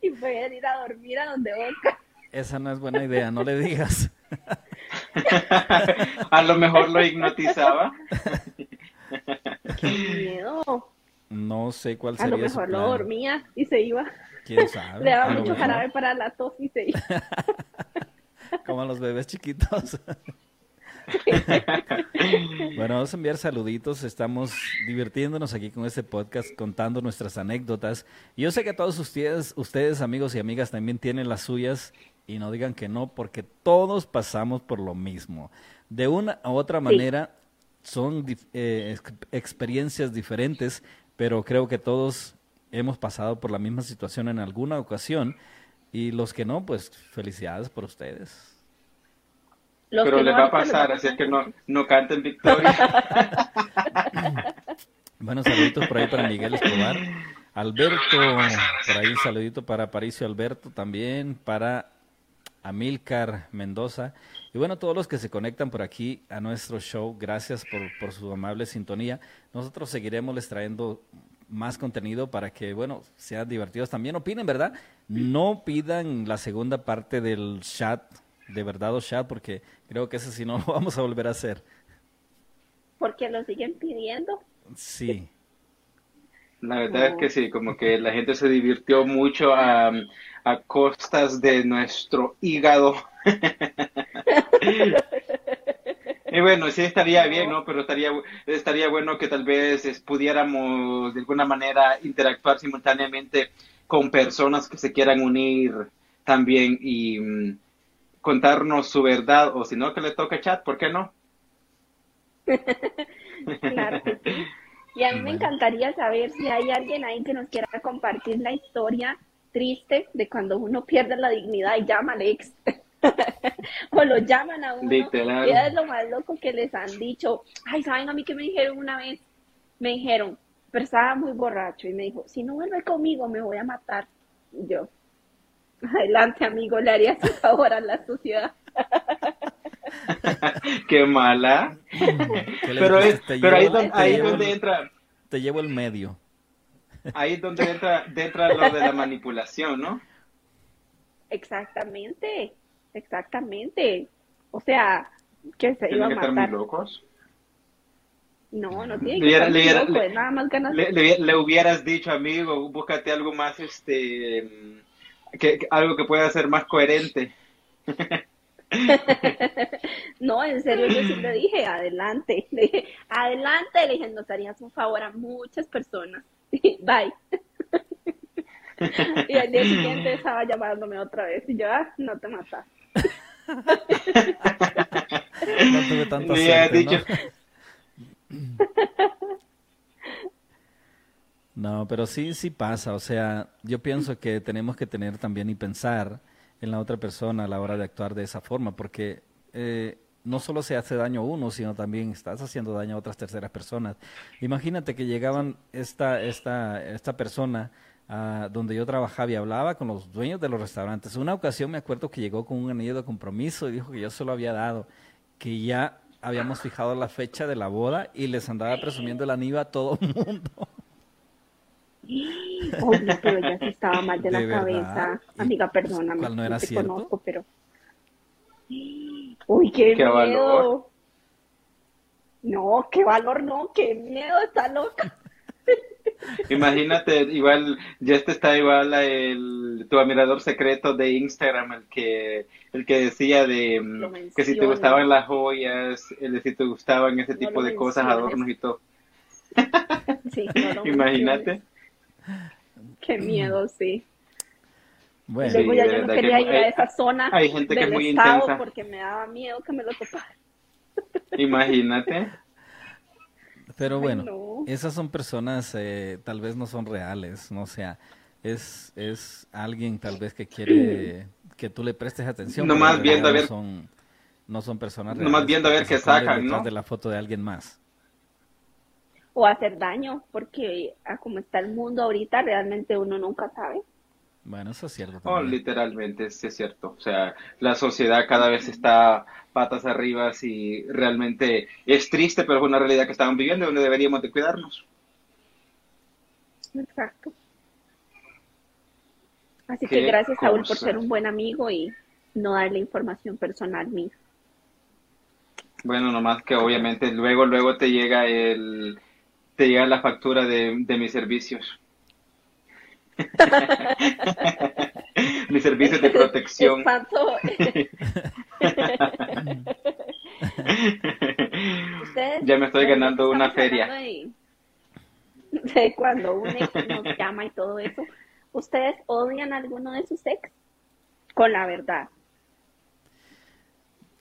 y poder ir a dormir a donde Oscar. Esa no es buena idea, no le digas. a lo mejor lo hipnotizaba. Qué miedo. No sé cuál A sería lo su mejor lo plan. dormía y se iba. ¿Quién sabe? Le daba A lo mucho mejor. jarabe para la tos y se iba. Como a los bebés chiquitos. Bueno, vamos a enviar saluditos. Estamos divirtiéndonos aquí con este podcast, contando nuestras anécdotas. Yo sé que todos ustedes, ustedes, amigos y amigas, también tienen las suyas. Y no digan que no, porque todos pasamos por lo mismo. De una u otra manera, son eh, ex- experiencias diferentes, pero creo que todos hemos pasado por la misma situación en alguna ocasión. Y los que no, pues felicidades por ustedes. Los Pero les no va a pasar, así es que no, no canten victoria. Bueno, saluditos por ahí para Miguel Escobar. Alberto, por ahí un saludito para Paricio Alberto también, para Amilcar Mendoza. Y bueno, todos los que se conectan por aquí a nuestro show, gracias por, por su amable sintonía. Nosotros seguiremos les trayendo más contenido para que, bueno, sean divertidos. También opinen, ¿verdad? No pidan la segunda parte del chat, de verdad o chat, porque creo que ese sí no lo vamos a volver a hacer. Porque lo siguen pidiendo. Sí. La verdad es que sí, como que la gente se divirtió mucho a, a costas de nuestro hígado. Y bueno, sí estaría bien, ¿no? Pero estaría, estaría bueno que tal vez pudiéramos de alguna manera interactuar simultáneamente con personas que se quieran unir también y mm, contarnos su verdad, o si no, que le toque chat, ¿por qué no? Claro que sí. Y a mí me encantaría saber si hay alguien ahí que nos quiera compartir la historia triste de cuando uno pierde la dignidad y llama al ex. o lo llaman a uno. Literal. Y es lo más loco que les han dicho. Ay, ¿saben a mí que me dijeron una vez? Me dijeron, pero estaba muy borracho y me dijo, si no vuelve conmigo me voy a matar. Y yo, adelante amigo, le harías un favor a la sociedad. Qué mala. ¿Qué le Pero, es, pero ahí, don- ahí es donde el- entra, Te llevo el medio. ahí es donde entra, entra lo de la manipulación, ¿no? Exactamente, exactamente. O sea, que se iba Tienen a que estar muy matar. locos. No, no tiene Le que hubiera- estar le hubiera- loco, le- es nada más ganas. Le, le- le hubieras dicho, amigo, búscate algo más, este, que, que- algo que pueda ser más coherente. No, en serio, yo sí le dije, adelante. Le dije, adelante, le dije, nos harías un favor a muchas personas. Bye. Y al día siguiente estaba llamándome otra vez y yo, ah, no te matas. No tuve tanta suerte, dicho, ¿no? No, pero sí, sí pasa. O sea, yo pienso que tenemos que tener también y pensar en la otra persona a la hora de actuar de esa forma, porque eh, no solo se hace daño a uno, sino también estás haciendo daño a otras terceras personas. Imagínate que llegaban esta, esta, esta persona a donde yo trabajaba y hablaba con los dueños de los restaurantes. Una ocasión me acuerdo que llegó con un anillo de compromiso y dijo que yo se lo había dado, que ya habíamos fijado la fecha de la boda y les andaba presumiendo el anillo a todo el mundo. Oye, pero ella sí estaba mal de la cabeza. ¿Y Amiga, perdóname. cuál no era te cierto? conozco, pero. Uy, qué, Qué miedo. valor. No, qué valor, no, qué miedo, está loca. imagínate, igual, ya este está igual a el, tu admirador secreto de Instagram, el que, el que decía de mm, que si te gustaban las joyas, el de si te gustaban ese No tipo de cosas, adornos y todo. Sí, no lo Imagínate. Qué miedo, sí. Y Bueno, luego Sí, ya yo no que quería ir a esa zona hay gente que del es muy estado intensa. porque me daba miedo que me lo toparan. Imagínate. pero Ay, bueno, no. esas son personas, eh, tal vez no son reales, no o sea, es, es alguien tal vez que quiere que tú le prestes atención. Nomás en viendo a ver- No son, no son personas Nomás reales viendo a ver qué sacan, detrás ¿no? de la foto de alguien más. O hacer daño, porque a como está el mundo ahorita, realmente uno nunca sabe. Bueno, eso es cierto. Oh, literalmente, sí es cierto. O sea, la sociedad cada vez está patas arriba y realmente es triste, pero es una realidad que estamos viviendo y donde deberíamos de cuidarnos. Exacto. Así que gracias, Saúl, por cosa. ser un buen amigo y no darle información personal mía. Bueno, nomás que obviamente luego, luego te llega el, te llega la factura de, de mis servicios. mis servicios de protección. Espanto. Ustedes- Ya me estoy ganando una feria. De, de cuando un ex nos llama y todo eso. ¿Ustedes odian a alguno de sus ex? Con la verdad.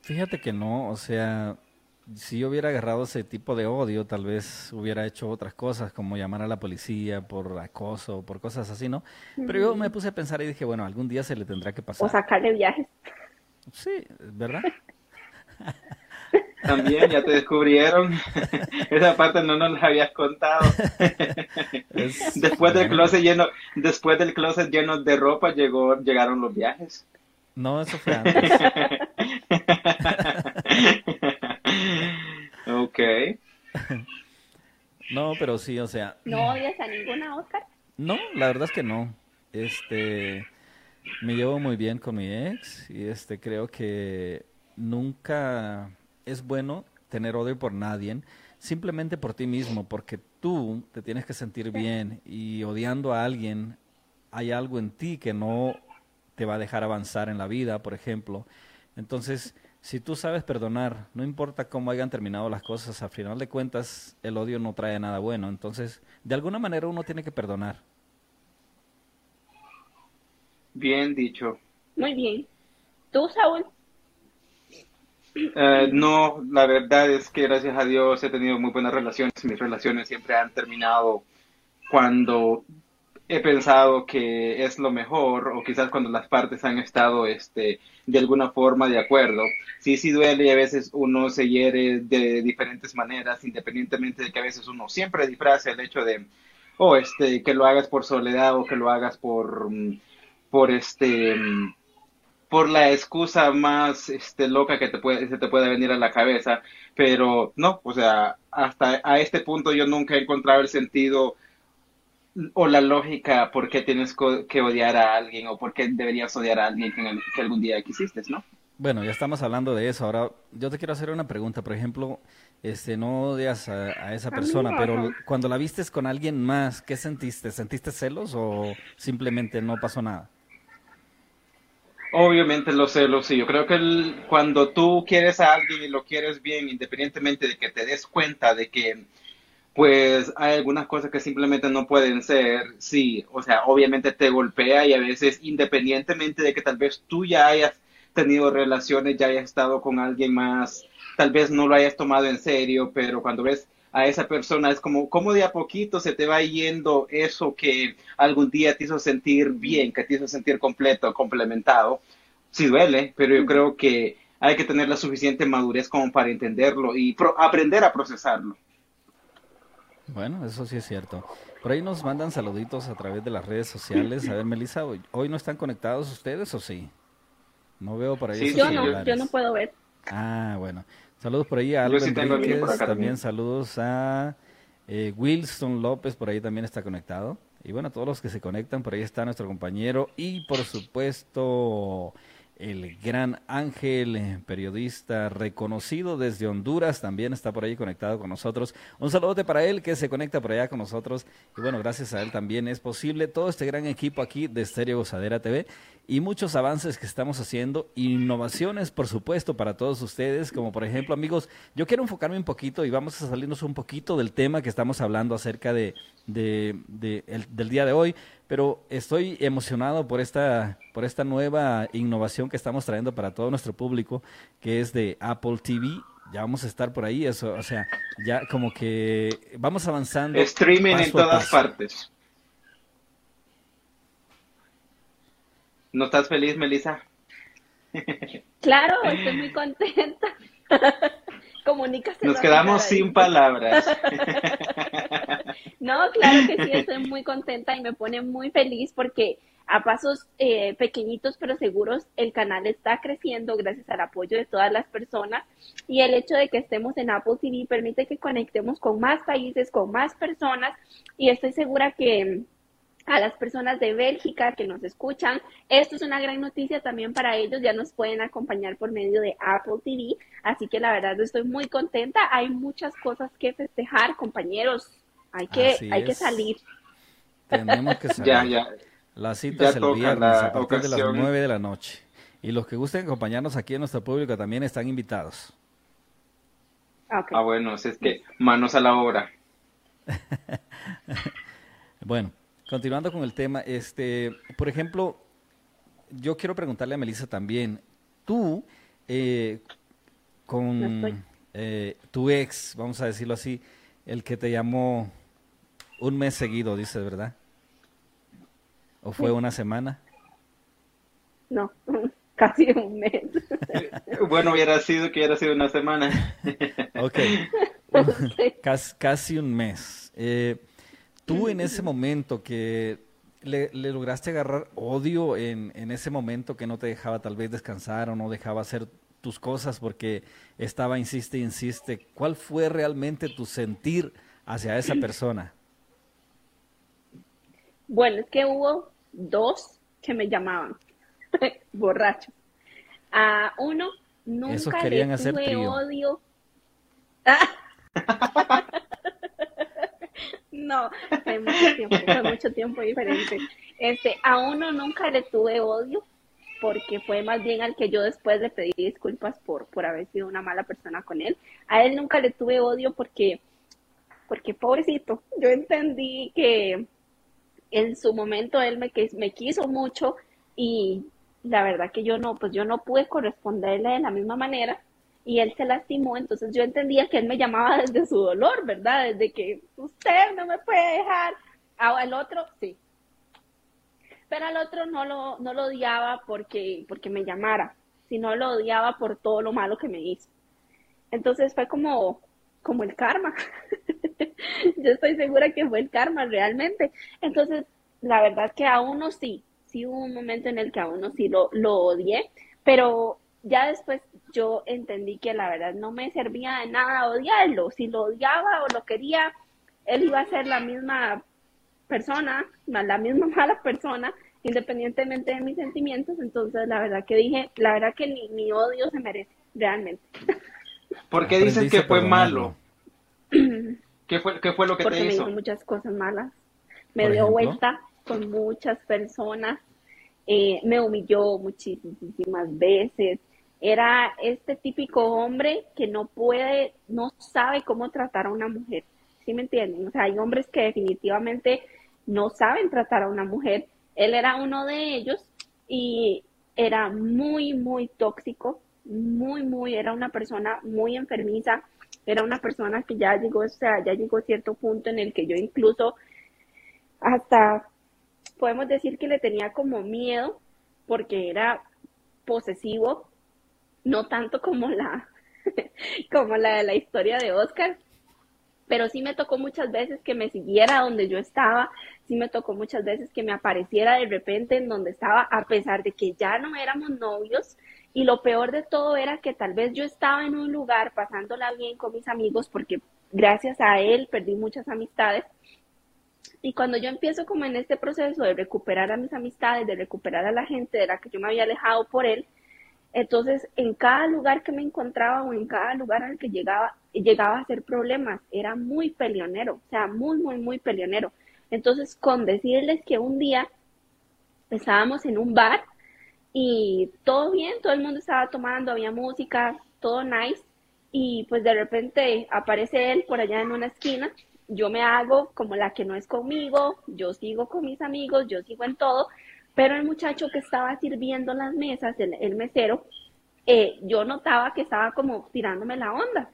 Fíjate que no, o sea, si yo hubiera agarrado ese tipo de odio, tal vez hubiera hecho otras cosas, como llamar a la policía por acoso, por cosas así, ¿no? Pero yo me puse a pensar y dije, bueno, algún día se le tendrá que O pasar. sacarle viajes. Sí, ¿verdad? También ya te descubrieron. Esa parte no nos la habías contado. Es- Después del closet lleno, después del closet lleno de ropa llegó, llegaron los viajes. No, eso fue antes. Ok. No, pero sí, o sea, ¿No odias a ninguna, Oscar? no, la verdad es que no. Este, me llevo muy bien con mi ex y este creo que nunca es bueno tener odio por nadie, simplemente por ti mismo, porque tú te tienes que sentir bien y odiando a alguien hay algo en ti que no te va a dejar avanzar en la vida, por ejemplo. Entonces, si tú sabes perdonar, no importa cómo hayan terminado las cosas, al final de cuentas el odio no trae nada bueno. Entonces, de alguna manera uno tiene que perdonar. Bien dicho. Muy bien. ¿Tú, Saúl? Eh, no, la verdad es que gracias a Dios he tenido muy buenas relaciones. Mis relaciones siempre han terminado cuando he pensado que es lo mejor o quizás cuando las partes han estado este, de alguna forma de acuerdo. Sí, sí duele y a veces uno se hiere de diferentes maneras, independientemente de que a veces uno siempre disfraza el hecho de, o este, que lo hagas por soledad o que lo hagas por, mm, por este, mm, por la excusa más este, loca que te puede, se te puede venir a la cabeza, pero no, o sea, hasta a este punto yo nunca he encontrado el sentido o la lógica por qué tienes que odiar a alguien o por qué deberías odiar a alguien que, que algún día quisiste, ¿no? Bueno, ya estamos hablando de eso. Ahora, yo te quiero hacer una pregunta. Por ejemplo, este, no odias a, a esa persona, no, pero cuando la vistes con alguien más, ¿qué sentiste? ¿Sentiste celos o simplemente no pasó nada? Obviamente los celos, sí. Yo creo que el- cuando tú quieres a alguien y lo quieres bien, independientemente de que te des cuenta de que, pues, hay algunas cosas que simplemente no pueden ser, sí. O sea, obviamente te golpea y a veces, independientemente de que tal vez tú ya hayas tenido relaciones, ya hayas estado con alguien más, tal vez no lo hayas tomado en serio, pero cuando ves a esa persona es como, como de a poquito se te va yendo eso que algún día te hizo sentir bien, que te hizo sentir completo, complementado. Sí duele, pero yo creo que hay que tener la suficiente madurez como para entenderlo y pro- aprender a procesarlo. Bueno, eso sí es cierto. Por ahí nos mandan saluditos a través de las redes sociales. A ver, Melissa, ¿hoy, no están conectados ustedes o sí? No veo por ahí Sí, Yo no, yo no puedo ver. Ah, bueno. Saludos por ahí a Alba sí también también. saludos a eh, Wilson López, por ahí también está conectado. Y bueno, todos los que se conectan, por ahí está nuestro compañero y por supuesto el gran Ángel, eh, periodista reconocido desde Honduras, también está por ahí conectado con nosotros. Un saludote para él que se conecta por allá con nosotros. Y bueno, gracias a él también es posible todo este gran equipo aquí de Estéreo Gozadera TV y muchos avances que estamos haciendo, innovaciones por supuesto para todos ustedes, como por ejemplo amigos, yo quiero enfocarme un poquito y vamos a salirnos un poquito del tema que estamos hablando acerca de, de- de el- del día de hoy, pero estoy emocionado por esta, por esta nueva innovación que estamos trayendo para todo nuestro público, que es de Apple TV. Ya vamos a estar por ahí, eso, o sea, ya como que vamos avanzando. Streaming en todas partes. ¿No estás feliz, Melissa? Claro, estoy muy contenta. Comunícase. Nos quedamos sin palabras. No, claro que sí, estoy muy contenta y me pone muy feliz porque a pasos eh, pequeñitos pero seguros, el canal está creciendo gracias al apoyo de todas las personas y el hecho de que estemos en Apple TV permite que conectemos con más países, con más personas y estoy segura que a las personas de Bélgica que nos escuchan. Esto es una gran noticia también para ellos, ya nos pueden acompañar por medio de Apple TV, así que la verdad estoy muy contenta. Hay muchas cosas que festejar, compañeros. Hay que, hay que salir. Tenemos que salir. Ya, ya. La cita es el viernes a partir de las 9 de la noche. Y los que gusten acompañarnos aquí en nuestro público también están invitados. Ah, ah bueno, es que manos a la obra. bueno, continuando con el tema, este, por ejemplo, yo quiero preguntarle a Melissa también, tú eh, con eh, tu ex, vamos a decirlo así, el que te llamó un mes seguido, dices, ¿verdad? ¿O fue una semana? No, casi un mes. bueno, hubiera sido que hubiera sido una semana. ok. casi, un mes. Eh, tú en ese momento que le, lograste agarrar odio en, en, ese momento que no te dejaba tal vez descansar o no dejaba hacer tus cosas porque estaba insiste insiste. ¿Cuál fue realmente tu sentir hacia esa persona? Bueno, es que hubo dos que me llamaban borracho. A uno nunca le tuve odio. no, fue mucho tiempo, fue mucho tiempo diferente. Este, a uno nunca le tuve odio porque fue más bien al que yo después le pedí disculpas por, por haber sido una mala persona con él. A él nunca le tuve odio porque, porque pobrecito, yo entendí que en su momento él me, me quiso mucho y la verdad que yo no, pues yo no pude corresponderle de la misma manera y él se lastimó, entonces yo entendía que él me llamaba desde su dolor, ¿verdad? Desde que usted no me puede dejar, al otro sí. Pero al otro no lo, no lo odiaba porque, porque me llamara, sino lo odiaba por todo lo malo que me hizo. Entonces fue como, como el karma. yo estoy segura que fue el karma realmente. Entonces, la verdad que a uno sí, sí hubo un momento en el que a uno sí lo, lo odié, pero ya después yo entendí que la verdad no me servía de nada odiarlo. Si lo odiaba o lo quería, él iba a ser la misma persona, la misma mala persona, independientemente de mis sentimientos. Entonces, la verdad que dije, la verdad que ni mi odio se merece, realmente. ¿Por qué dices que fue malo? ¿Qué fue, qué fue lo que Porque te hizo? me hizo muchas cosas malas. Me dio vuelta con muchas personas. Eh, me humilló muchísimas veces. Era este típico hombre que no puede, no sabe cómo tratar a una mujer. ¿Sí me entienden? O sea, hay hombres que definitivamente no saben tratar a una mujer. Él era uno de ellos y era muy, muy tóxico, muy, muy, era una persona muy enfermiza era una persona que ya llegó, o sea, ya llegó a cierto punto en el que yo incluso hasta podemos decir que le tenía como miedo porque era posesivo, no tanto como la como la de la historia de Oscar, pero sí me tocó muchas veces que me siguiera donde yo estaba, sí me tocó muchas veces que me apareciera de repente en donde estaba, a pesar de que ya no éramos novios, y lo peor de todo era que tal vez yo estaba en un lugar pasándola bien con mis amigos porque gracias a él perdí muchas amistades. Y cuando yo empiezo como en este proceso de recuperar a mis amistades, de recuperar a la gente de la que yo me había alejado por él, entonces en cada lugar que me encontraba o en cada lugar al que llegaba, llegaba a ser problemas. Era muy peleonero, o sea, muy, muy, muy peleonero. Entonces, con decirles que un día estábamos en un bar y todo bien, todo el mundo estaba tomando, había música, todo nice. Y pues de repente aparece él por allá en una esquina. Yo me hago como la que no es conmigo, yo sigo con mis amigos, yo sigo en todo. Pero el muchacho que estaba sirviendo las mesas, el, mesero, eh, yo notaba que estaba como tirándome la onda.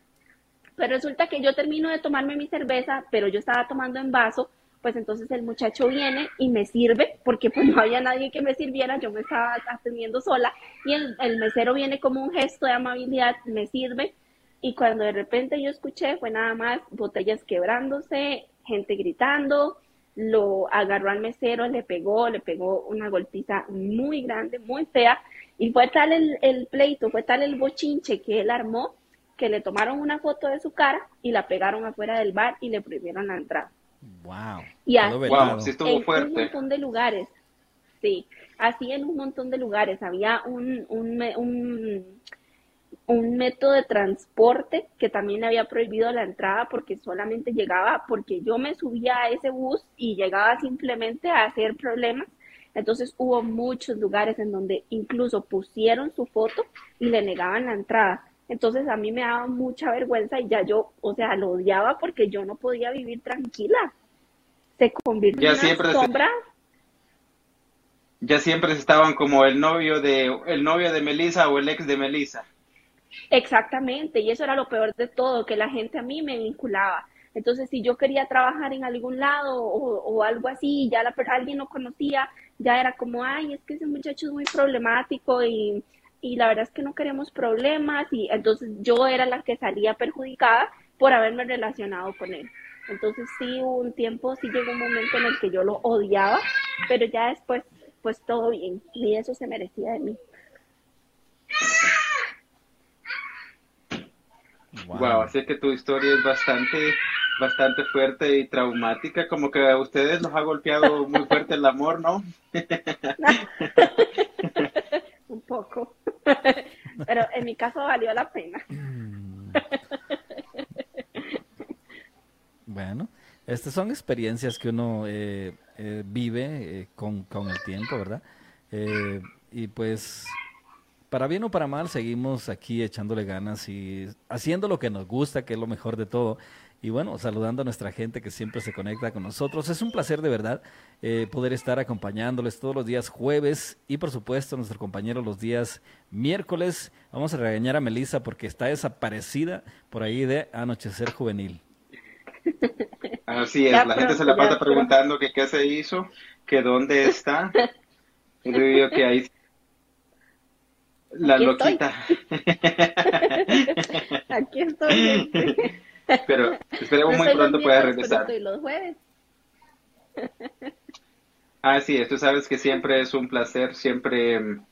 Pero resulta que yo termino de tomarme mi cerveza, pero yo estaba tomando en vaso pues entonces el muchacho viene y me sirve, porque pues no había nadie que me sirviera, yo me estaba atendiendo sola, y el, mesero viene como un gesto de amabilidad, me sirve, y cuando de repente yo escuché fue nada más botellas quebrándose, gente gritando, lo agarró al mesero, le pegó, le pegó una golpiza muy grande, muy fea, y fue tal el, el pleito, fue tal el bochinche que él armó, que le tomaron una foto de su cara y la pegaron afuera del bar y le prohibieron la entrada. Wow. Y así. Wow, sí estuvo en un fuerte. montón de lugares. Sí, así en un montón de lugares. Había un, un, me- un, un método de transporte que también le había prohibido la entrada porque solamente llegaba, porque yo me subía a ese bus y llegaba simplemente a hacer problemas. Entonces hubo muchos lugares en donde incluso pusieron su foto y le negaban la entrada. Entonces a mí me daba mucha vergüenza y ya yo, o sea, lo odiaba porque yo no podía vivir tranquila. Se convirtió Ya en una siempre se- sombra Ya siempre estaban como el novio de el novio de Melissa o el ex de Melissa. Exactamente, y eso era lo peor de todo, que la gente a mí me vinculaba. Entonces, si yo quería trabajar en algún lado o, algo así, ya la, alguien lo conocía, ya era como, ay, es que ese muchacho es muy problemático y, y la verdad es que no queremos problemas, y entonces yo era la que salía perjudicada por haberme relacionado con él. Entonces, sí, hubo un tiempo, sí llegó un momento en el que yo lo odiaba, pero ya después, pues todo bien, y eso se merecía de mí. Wow. Wow, así que tu historia es bastante, bastante fuerte y traumática, como que a ustedes los ha golpeado muy fuerte el amor, ¿no? Un poco. Pero en mi caso valió la pena. Bueno, estas son experiencias que uno eh, eh, vive eh, con, con el tiempo, ¿verdad? Eh, y pues, para bien o para mal, seguimos aquí echándole ganas y haciendo lo que nos gusta, que es lo mejor de todo. Y bueno, saludando a nuestra gente que siempre se conecta con nosotros. Es un placer de verdad eh, poder estar acompañándoles todos los días jueves y por supuesto nuestro compañero los días miércoles. Vamos a regañar a Melissa porque está desaparecida por ahí de Anochecer Juvenil. Así es, la gente se la pasa preguntando que qué se hizo, que dónde está. Y yo digo que ahí la Aquí estoy. loquita. Aquí estoy. gente. Pero esperemos No muy pronto pueda regresar. estoy los jueves. Así es, tú sabes que siempre es un placer, siempre mm,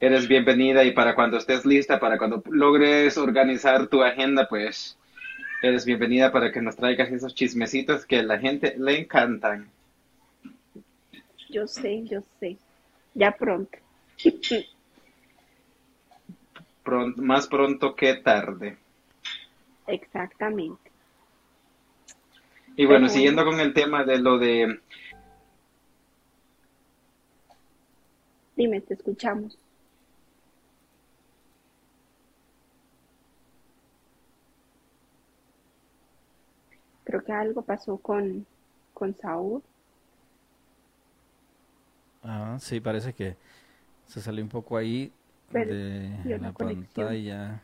eres bienvenida y para cuando estés lista, para cuando logres organizar tu agenda, pues eres bienvenida para que nos traigas esos chismecitos que a la gente le encantan. Yo sé, yo sé. Ya pronto. Más pronto que tarde. Exactamente. Y bueno, siguiendo con el tema de lo de Dime, te escuchamos. Creo que algo pasó con, con Saúl. Ah, sí, parece que se salió un poco ahí Pero- de la pantalla.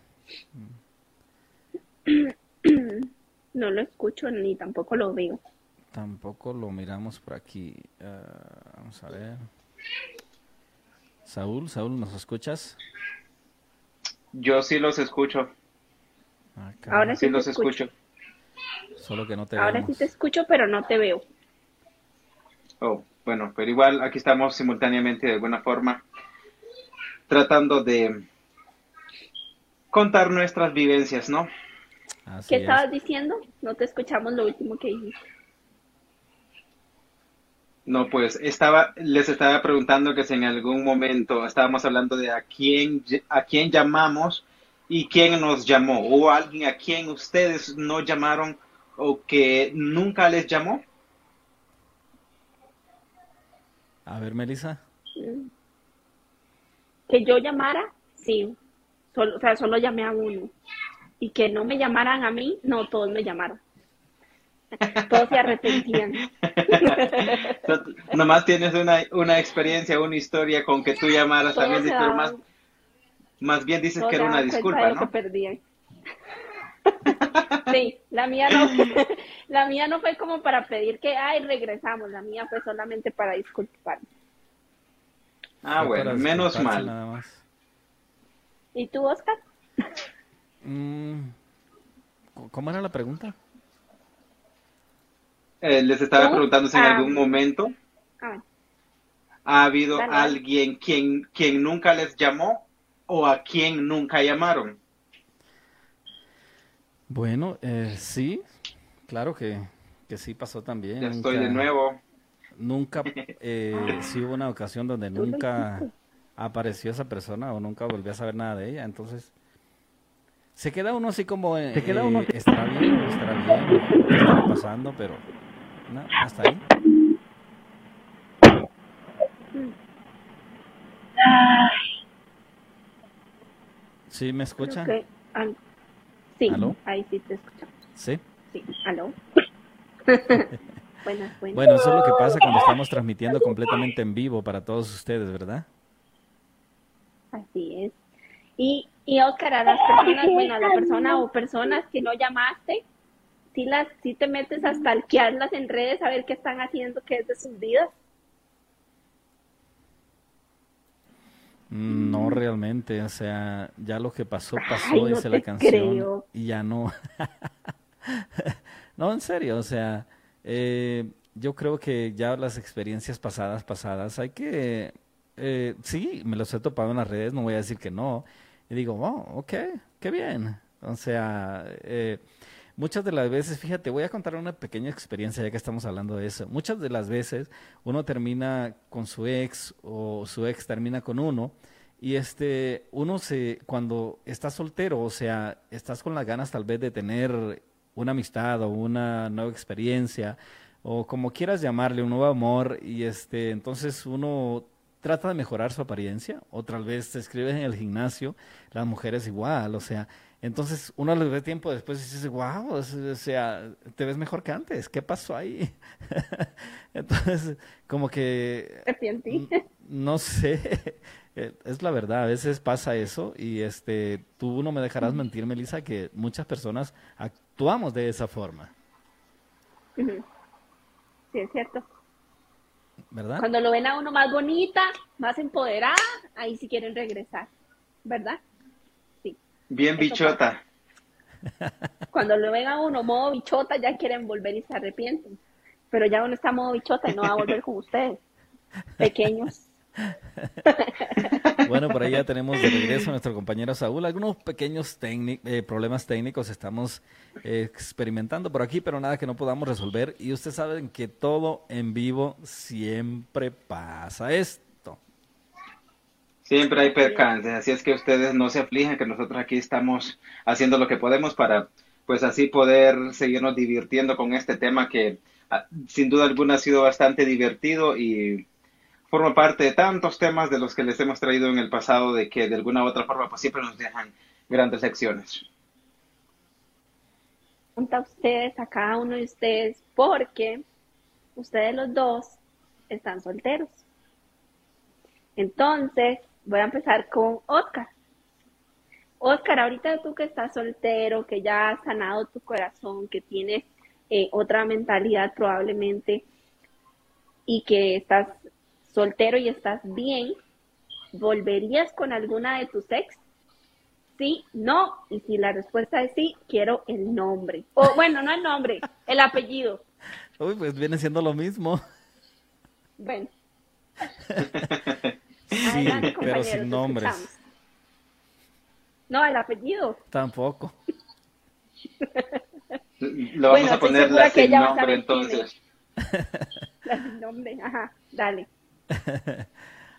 No lo escucho ni tampoco lo veo. Tampoco lo miramos por aquí. Ah, vamos a ver. Saúl, Saúl, ¿nos escuchas? yo sí los escucho, Ah, Ahora sí los escucho. escucho. Solo que no te Ahora sí te escucho, pero no te veo. Oh, bueno, pero igual aquí estamos simultáneamente de alguna forma tratando de contar nuestras vivencias, ¿no? Así ¿Qué es. estabas diciendo? No te escuchamos lo último que dijiste. No, pues estaba, les estaba preguntando que si en algún momento estábamos hablando de a quién, a quién llamamos y quién nos llamó, o alguien a quien ustedes no llamaron o que nunca les llamó. A ver, Melissa. Que yo llamara, sí. Solo, o sea, solo llamé a uno. Y que no me llamaran a mí, no, todos me llamaron. Todos se arrepentían. No- Nomás tienes una, una experiencia, una historia con que tú llamaras Todos también, pero más, más bien dices que era una disculpa, ¿no? perdían. Sí, la mía no, la mía no fue como para pedir que, ay, regresamos, la mía fue solamente para disculparme. Ah, Fue bueno, menos mal. Nada más. ¿Y tú, Oscar? Mm, ¿Cómo era la pregunta? Eh, les estaba Tú, preguntando si en ah, algún momento Ah, ha habido Dale, alguien quien, quien nunca les llamó o a quien nunca llamaron. Bueno, eh, sí, claro que, que sí pasó también. Ya estoy de nuevo. Nunca, eh, sí hubo una ocasión donde nunca apareció esa persona o nunca volví a saber nada de ella. Entonces, se queda uno así como, eh, eh, estará bien, estará bien, ¿qué estará pasando? Pero, no, hasta ahí. ¿Sí me escucha? creo que al- Sí, ¿Aló? ahí sí te escucho. Sí. Sí, aló. buenas, buenas. Bueno, eso es lo que pasa cuando estamos transmitiendo completamente en vivo para todos ustedes, ¿verdad? Así es. Y, y Oscar, a las personas, bueno, a la persona o personas que no llamaste, si las, si te metes a stalkearlas en redes a ver qué están haciendo, qué es de sus vidas. Mm, No realmente, o sea, ya lo que pasó, pasó, Ay, no dice la canción, creo. y ya no. No, en serio, o sea, eh, yo creo que ya las experiencias pasadas, pasadas, hay que, eh, sí, me los he topado en las redes, no voy a decir que no, y digo, oh, ok, qué bien, o sea, eh, muchas de las veces, fíjate, voy a contar una pequeña experiencia ya que estamos hablando de eso, muchas de las veces uno termina con su ex o su ex termina con uno, y este, uno se, cuando estás soltero, o sea, estás con las ganas tal vez de tener una amistad o una nueva experiencia, o como quieras llamarle, un nuevo amor, y este, entonces uno trata de mejorar su apariencia, o tal vez te escribes en el gimnasio, las mujeres igual, o sea, entonces uno le ve tiempo después y dice, wow, o sea, te ves mejor que antes, ¿qué pasó ahí? Entonces, como que No sé, eh, es la verdad, a veces pasa eso y este, tú no me dejarás mentir, Melissa, que muchas personas actuamos de esa forma. Sí, es cierto. ¿verdad? Cuando lo ven a uno más bonita, más empoderada, ahí sí quieren regresar, ¿verdad? Sí. Bien Eso bichota. Cuando lo ven a uno modo bichota, ya quieren volver y se arrepienten. Pero ya uno está modo bichota y no va a volver con ustedes. Pequeños. Bueno, por ahí ya tenemos de regreso a nuestro compañero Saúl. Algunos pequeños eh, problemas técnicos estamos eh, experimentando por aquí, pero nada que no podamos resolver. Y ustedes saben que todo en vivo siempre pasa esto. Siempre hay percances, así es que ustedes no se aflijan, que nosotros aquí estamos haciendo lo que podemos para, pues así poder seguirnos divirtiendo con este tema que ah, sin duda alguna ha sido bastante divertido y forma parte de tantos temas de los que les hemos traído en el pasado, de que de alguna u otra forma pues siempre nos dejan grandes lecciones. Pregunta a ustedes, a cada uno de ustedes, porque ustedes los dos están solteros. Entonces, voy a empezar con Oscar. Oscar, ahorita tú que estás soltero, que ya has sanado tu corazón, que tienes eh, otra mentalidad probablemente y que estás soltero y estás bien, ¿volverías con alguna de tus ex? Sí, no, y si la respuesta es sí, quiero el nombre. O bueno, no el nombre, el apellido. Uy, pues viene siendo lo mismo. Bueno, Sí, adelante, pero sin nombres. escuchamos. No, el apellido. Tampoco. Lo vamos Bueno, a poner la sin nombre entonces. La sin nombre, ajá, dale.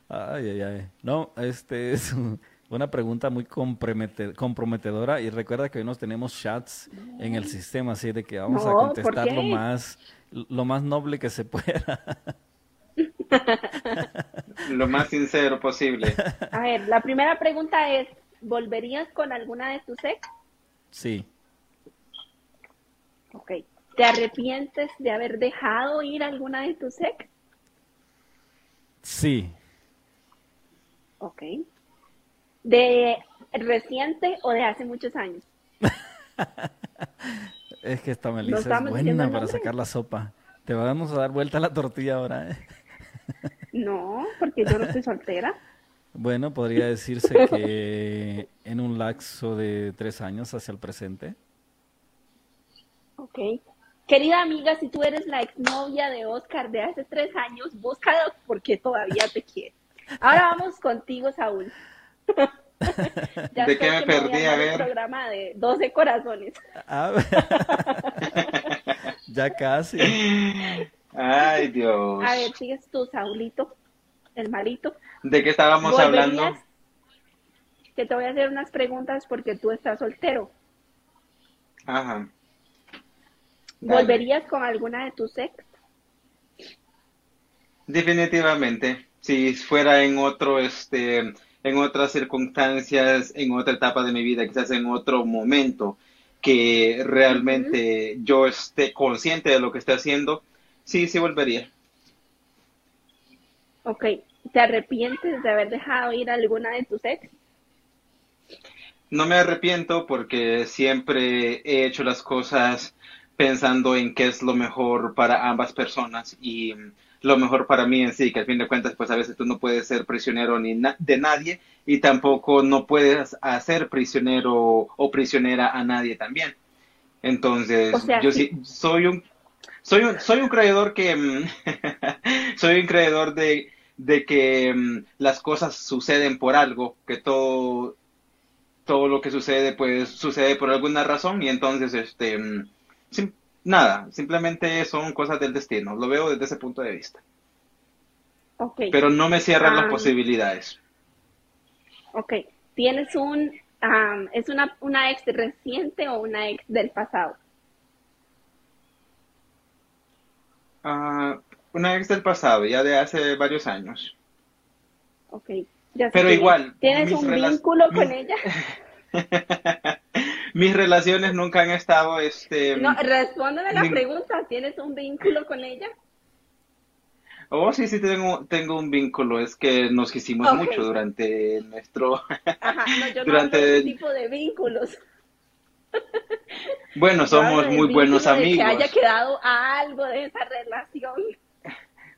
Ay, ay, ay. No, este es un- una pregunta muy compromete- comprometedora y recuerda que hoy nos tenemos chats en el sistema, así de que vamos a No, ¿por contestar lo más, lo más noble que se pueda. Lo más sincero posible. A ver, la primera pregunta es, ¿volverías con alguna de tus ex? Sí, Ok. ¿Te arrepientes de haber dejado ir alguna de tus ex? Sí. Ok. ¿De reciente o de hace muchos años? Es que esta Melissa es buena para sacar la sopa. Te vamos a dar vuelta a la tortilla ahora, ¿eh? No, porque yo no estoy soltera. Bueno, podría decirse que en un lapso de tres años hacia el presente. Ok. Querida amiga, si tú eres la exnovia de Oscar de hace tres años, búscalo porque todavía te quiere. Ahora vamos contigo, Saúl. Ya ¿De qué me perdí? A ver. programa de 12 corazones. ya casi. Ay, Dios. A ver, sigues tú, Saulito, el malito. ¿De qué estábamos hablando? Que te voy a hacer unas preguntas porque tú estás soltero. Ajá. ¿Volverías con alguna de tus ex? Definitivamente. Si fuera en otro, este, en otras circunstancias, en otra etapa de mi vida, quizás en otro momento, que realmente yo esté consciente de lo que estoy haciendo, sí, sí volvería. Ok. ¿Te arrepientes de haber dejado ir a alguna de tus ex? No me arrepiento porque siempre he hecho las cosas pensando en qué es lo mejor para ambas personas y lo mejor para mí en sí, que al fin de cuentas, pues a veces tú no puedes ser prisionero ni de nadie y tampoco no puedes hacer prisionero o prisionera a nadie también. Entonces, yo sí soy un soy un, soy un creedor que mm, soy un creedor de, de que mm, las cosas suceden por algo, que todo todo lo que sucede pues sucede por alguna razón y entonces este nada, simplemente son cosas del destino, lo veo desde ese punto de vista. Okay. Pero no me cierran las posibilidades. Ok, ¿tienes un, es una, una ex reciente o una ex del pasado? Ah, una ex del pasado, ya de hace varios años. Ok, ya Pero igual. ¿Tienes un vínculo con ella? mis relaciones nunca han estado, este... No, respóndeme la pregunta, ¿tienes un vínculo con ella? Oh, sí, sí, tengo, tengo un vínculo, es que nos quisimos mucho durante nuestro... Ajá, no, yo durante... no tipo de vínculos. Bueno, somos muy buenos amigos. que haya quedado algo de esa relación.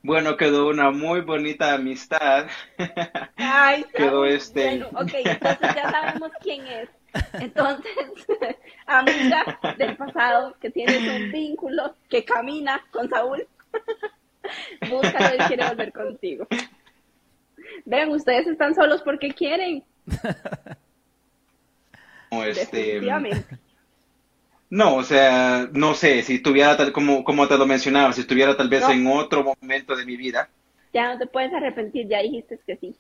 Bueno, quedó una muy bonita amistad. Ay, quedó este. Bueno, ok, entonces ya sabemos quién es. Entonces, amiga del pasado, que tienes un vínculo, que camina con Saúl, búscalo y quiere volver contigo. Ven, ustedes están solos porque quieren. Este, no, o sea, no sé, si estuviera tal como, como te lo mencionaba, si estuviera tal vez en otro momento de mi vida. Ya no te puedes arrepentir, ya dijiste que sí.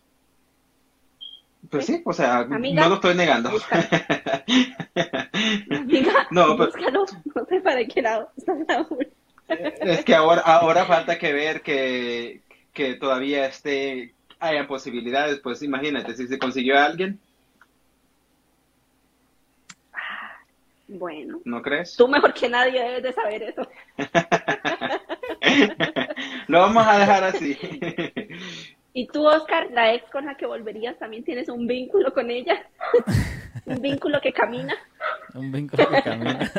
Pues sí, o sea, no lo estoy negando. Amiga, no, pero, búscalo, no sé para qué lado Es que ahora, ahora falta que ver que, que todavía esté, haya posibilidades, pues imagínate, si se consiguió a alguien. Bueno. ¿No crees? Tú mejor que nadie debes de saber eso. Lo vamos a dejar así. ¿Y tú, Oscar, la ex con la que volverías, también tienes un vínculo con ella? ¿Un vínculo que camina? Un vínculo que camina.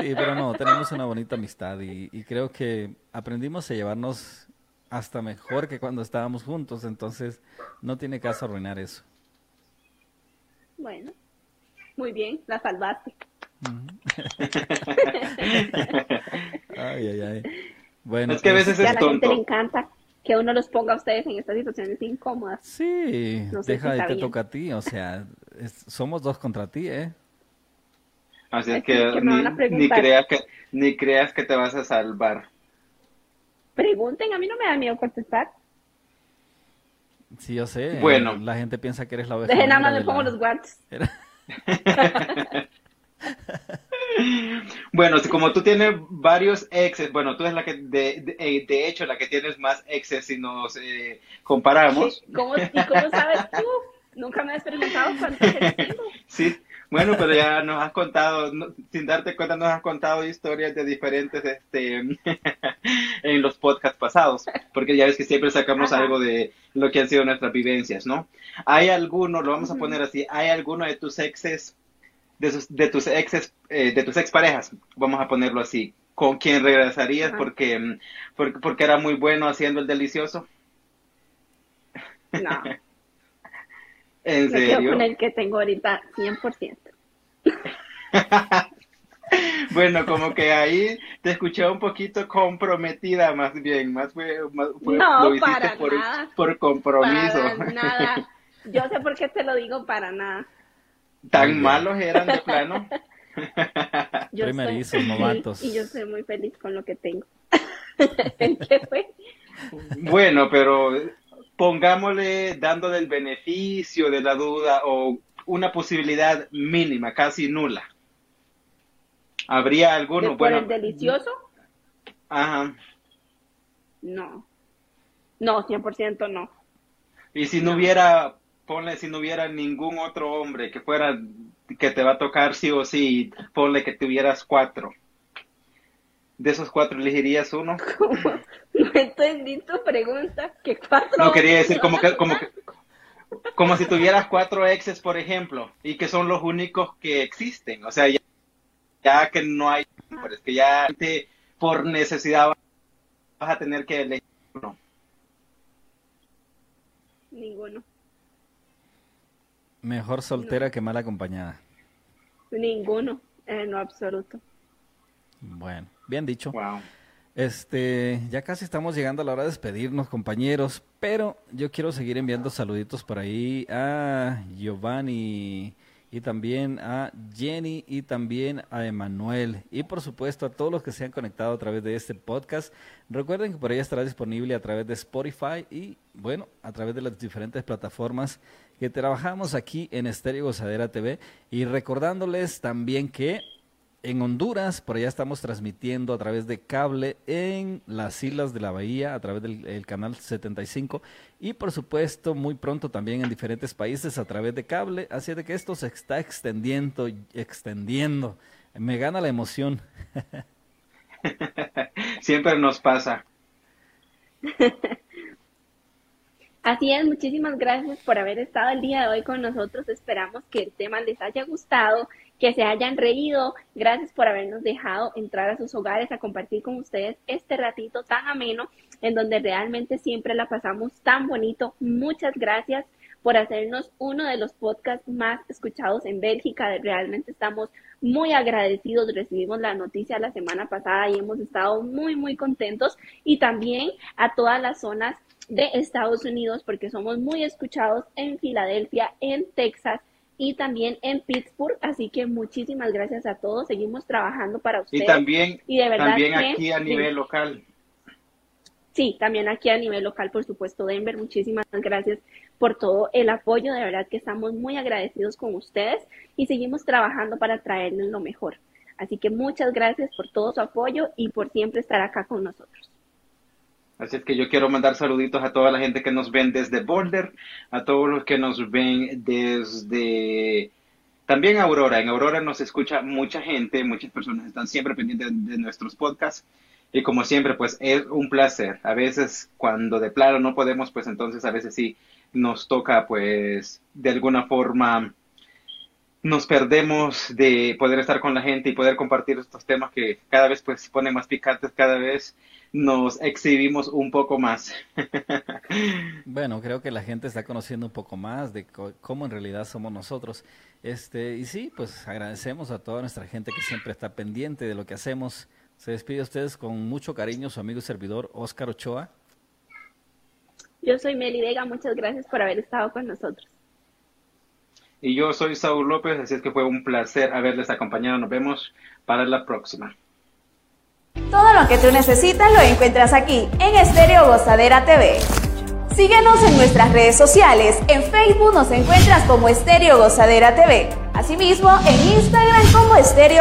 sí, pero no, tenemos una bonita amistad y, y creo que aprendimos a llevarnos hasta mejor que cuando estábamos juntos, entonces no tiene caso arruinar eso. Bueno, muy bien, la salvaste. ay, ay, ay. Bueno, es que a veces pues, es tonto. a la gente le encanta que uno los ponga a ustedes en estas situaciones incómodas. Sí, deja de te toca a ti, o sea, somos dos contra ti, ¿eh? Así es que, ni, creas que ni creas que te vas a salvar. Pregunten, a mí no me da miedo contestar. Sí, yo sé. Bueno. La gente piensa que eres la oveja. Dejen nada más le pongo los guantes. bueno, como tú tienes varios exes, bueno, tú eres la que, de, eh, de, hecho, la que tienes más exes si nos eh, comparamos. ¿Cómo, ¿Y cómo sabes tú? Nunca me has preguntado cuántos exes tengo. Sí, bueno, pero ya nos has contado, sin darte cuenta, nos has contado historias de diferentes, este, en los podcasts pasados, porque ya ves que siempre sacamos algo de lo que han sido nuestras vivencias, ¿no? ¿Hay alguno, lo vamos a poner así, hay alguno de tus exes, de, de tus exes, eh, de tus exparejas, vamos a ponerlo así, con quien regresarías porque, porque, porque era muy bueno haciendo el delicioso? No. ¿En serio? con el que tengo ahorita 100%. Bueno, como que ahí te escuché un poquito comprometida, más bien, más fue, más fue- No, lo hiciste para por, nada. por compromiso. Para nada. Yo sé por qué te lo digo para nada. Tan malos eran de plano. Yo Primerizos, soy- novatos. y yo soy muy feliz con lo que tengo. ¿En qué fue? Bueno, pero pongámosle dándole el beneficio de la duda o una posibilidad mínima, casi nula. ¿Habría ¿De alguno? por Bueno, el delicioso? ajá. No. No, 100% no. Y si no hubiera, ponle, si no hubiera ningún otro hombre que fuera, que te va a tocar sí o sí, ponle que tuvieras cuatro. De esos cuatro elegirías uno. No entendí tu pregunta. ¿Qué cuatro? No quería decir como que, como que, como si tuvieras cuatro exes, por ejemplo, y que son los únicos que existen. O sea, ya, ya que no hay hombres, que ya te, por necesidad vas a tener que elegir uno. Ninguno. Mejor soltera que mal acompañada. Ninguno. En lo absoluto. Bueno, bien dicho. Wow. Este, ya casi estamos llegando a la hora de despedirnos, compañeros, pero yo quiero seguir enviando saluditos por ahí a Giovanni y también a Jenny y también a Emanuel y por supuesto a todos los que se han conectado a través de este podcast. Recuerden que por ahí estará disponible a través de Spotify y bueno, a través de las diferentes plataformas que trabajamos aquí en Estéreo Gozadera TV y recordándoles también que en Honduras, por allá estamos transmitiendo a través de cable en las Islas de la Bahía, a través del el canal 75 y por supuesto muy pronto también en diferentes países a través de cable, así de que esto se está extendiendo, extendiendo. Me gana la emoción. Siempre nos pasa. Así es, muchísimas gracias por haber estado el día de hoy con nosotros. Esperamos que el tema les haya gustado, que se hayan reído. Gracias por habernos dejado entrar a sus hogares a compartir con ustedes este ratito tan ameno en donde realmente siempre la pasamos tan bonito. Muchas gracias por hacernos uno de los podcasts más escuchados en Bélgica. Realmente estamos muy agradecidos. Recibimos la noticia la semana pasada y hemos estado muy, muy contentos. Y también a todas las zonas de Estados Unidos porque somos muy escuchados en Filadelfia, en Texas y también en Pittsburgh. Así que muchísimas gracias a todos. Seguimos trabajando para ustedes. Y también, Y de verdad también que- aquí a nivel local. Sí, también aquí a nivel local, por supuesto, Denver. Muchísimas gracias por todo el apoyo. De verdad que estamos muy agradecidos con ustedes y seguimos trabajando para traerles lo mejor. Así que muchas gracias por todo su apoyo y por siempre estar acá con nosotros. Así es que yo quiero mandar saluditos a toda la gente que nos ven desde Boulder, a todos los que nos ven desde también Aurora. En Aurora nos escucha mucha gente, muchas personas están siempre pendientes de nuestros podcasts. Y como siempre, pues es un placer. A veces cuando de plano no podemos, pues entonces a veces sí nos toca, pues de alguna forma nos perdemos de poder estar con la gente y poder compartir estos temas que cada vez pues se ponen más picantes, cada vez nos exhibimos un poco más. Bueno, creo que la gente está conociendo un poco más de cómo en realidad somos nosotros. Este, y sí, pues agradecemos a toda nuestra gente que siempre está pendiente de lo que hacemos. Se despide a ustedes con mucho cariño su amigo y servidor Óscar Ochoa. Yo soy Meli Vega. Muchas gracias por haber estado con nosotros. Y yo soy Saúl López, así es que fue un placer haberles acompañado. Nos vemos para la próxima. Todo lo que tú necesitas lo encuentras aquí en Estéreo Gozadera TV. Síguenos en nuestras redes sociales. En Facebook nos encuentras como Estéreo Gozadera TV. Asimismo, en Instagram como Estéreo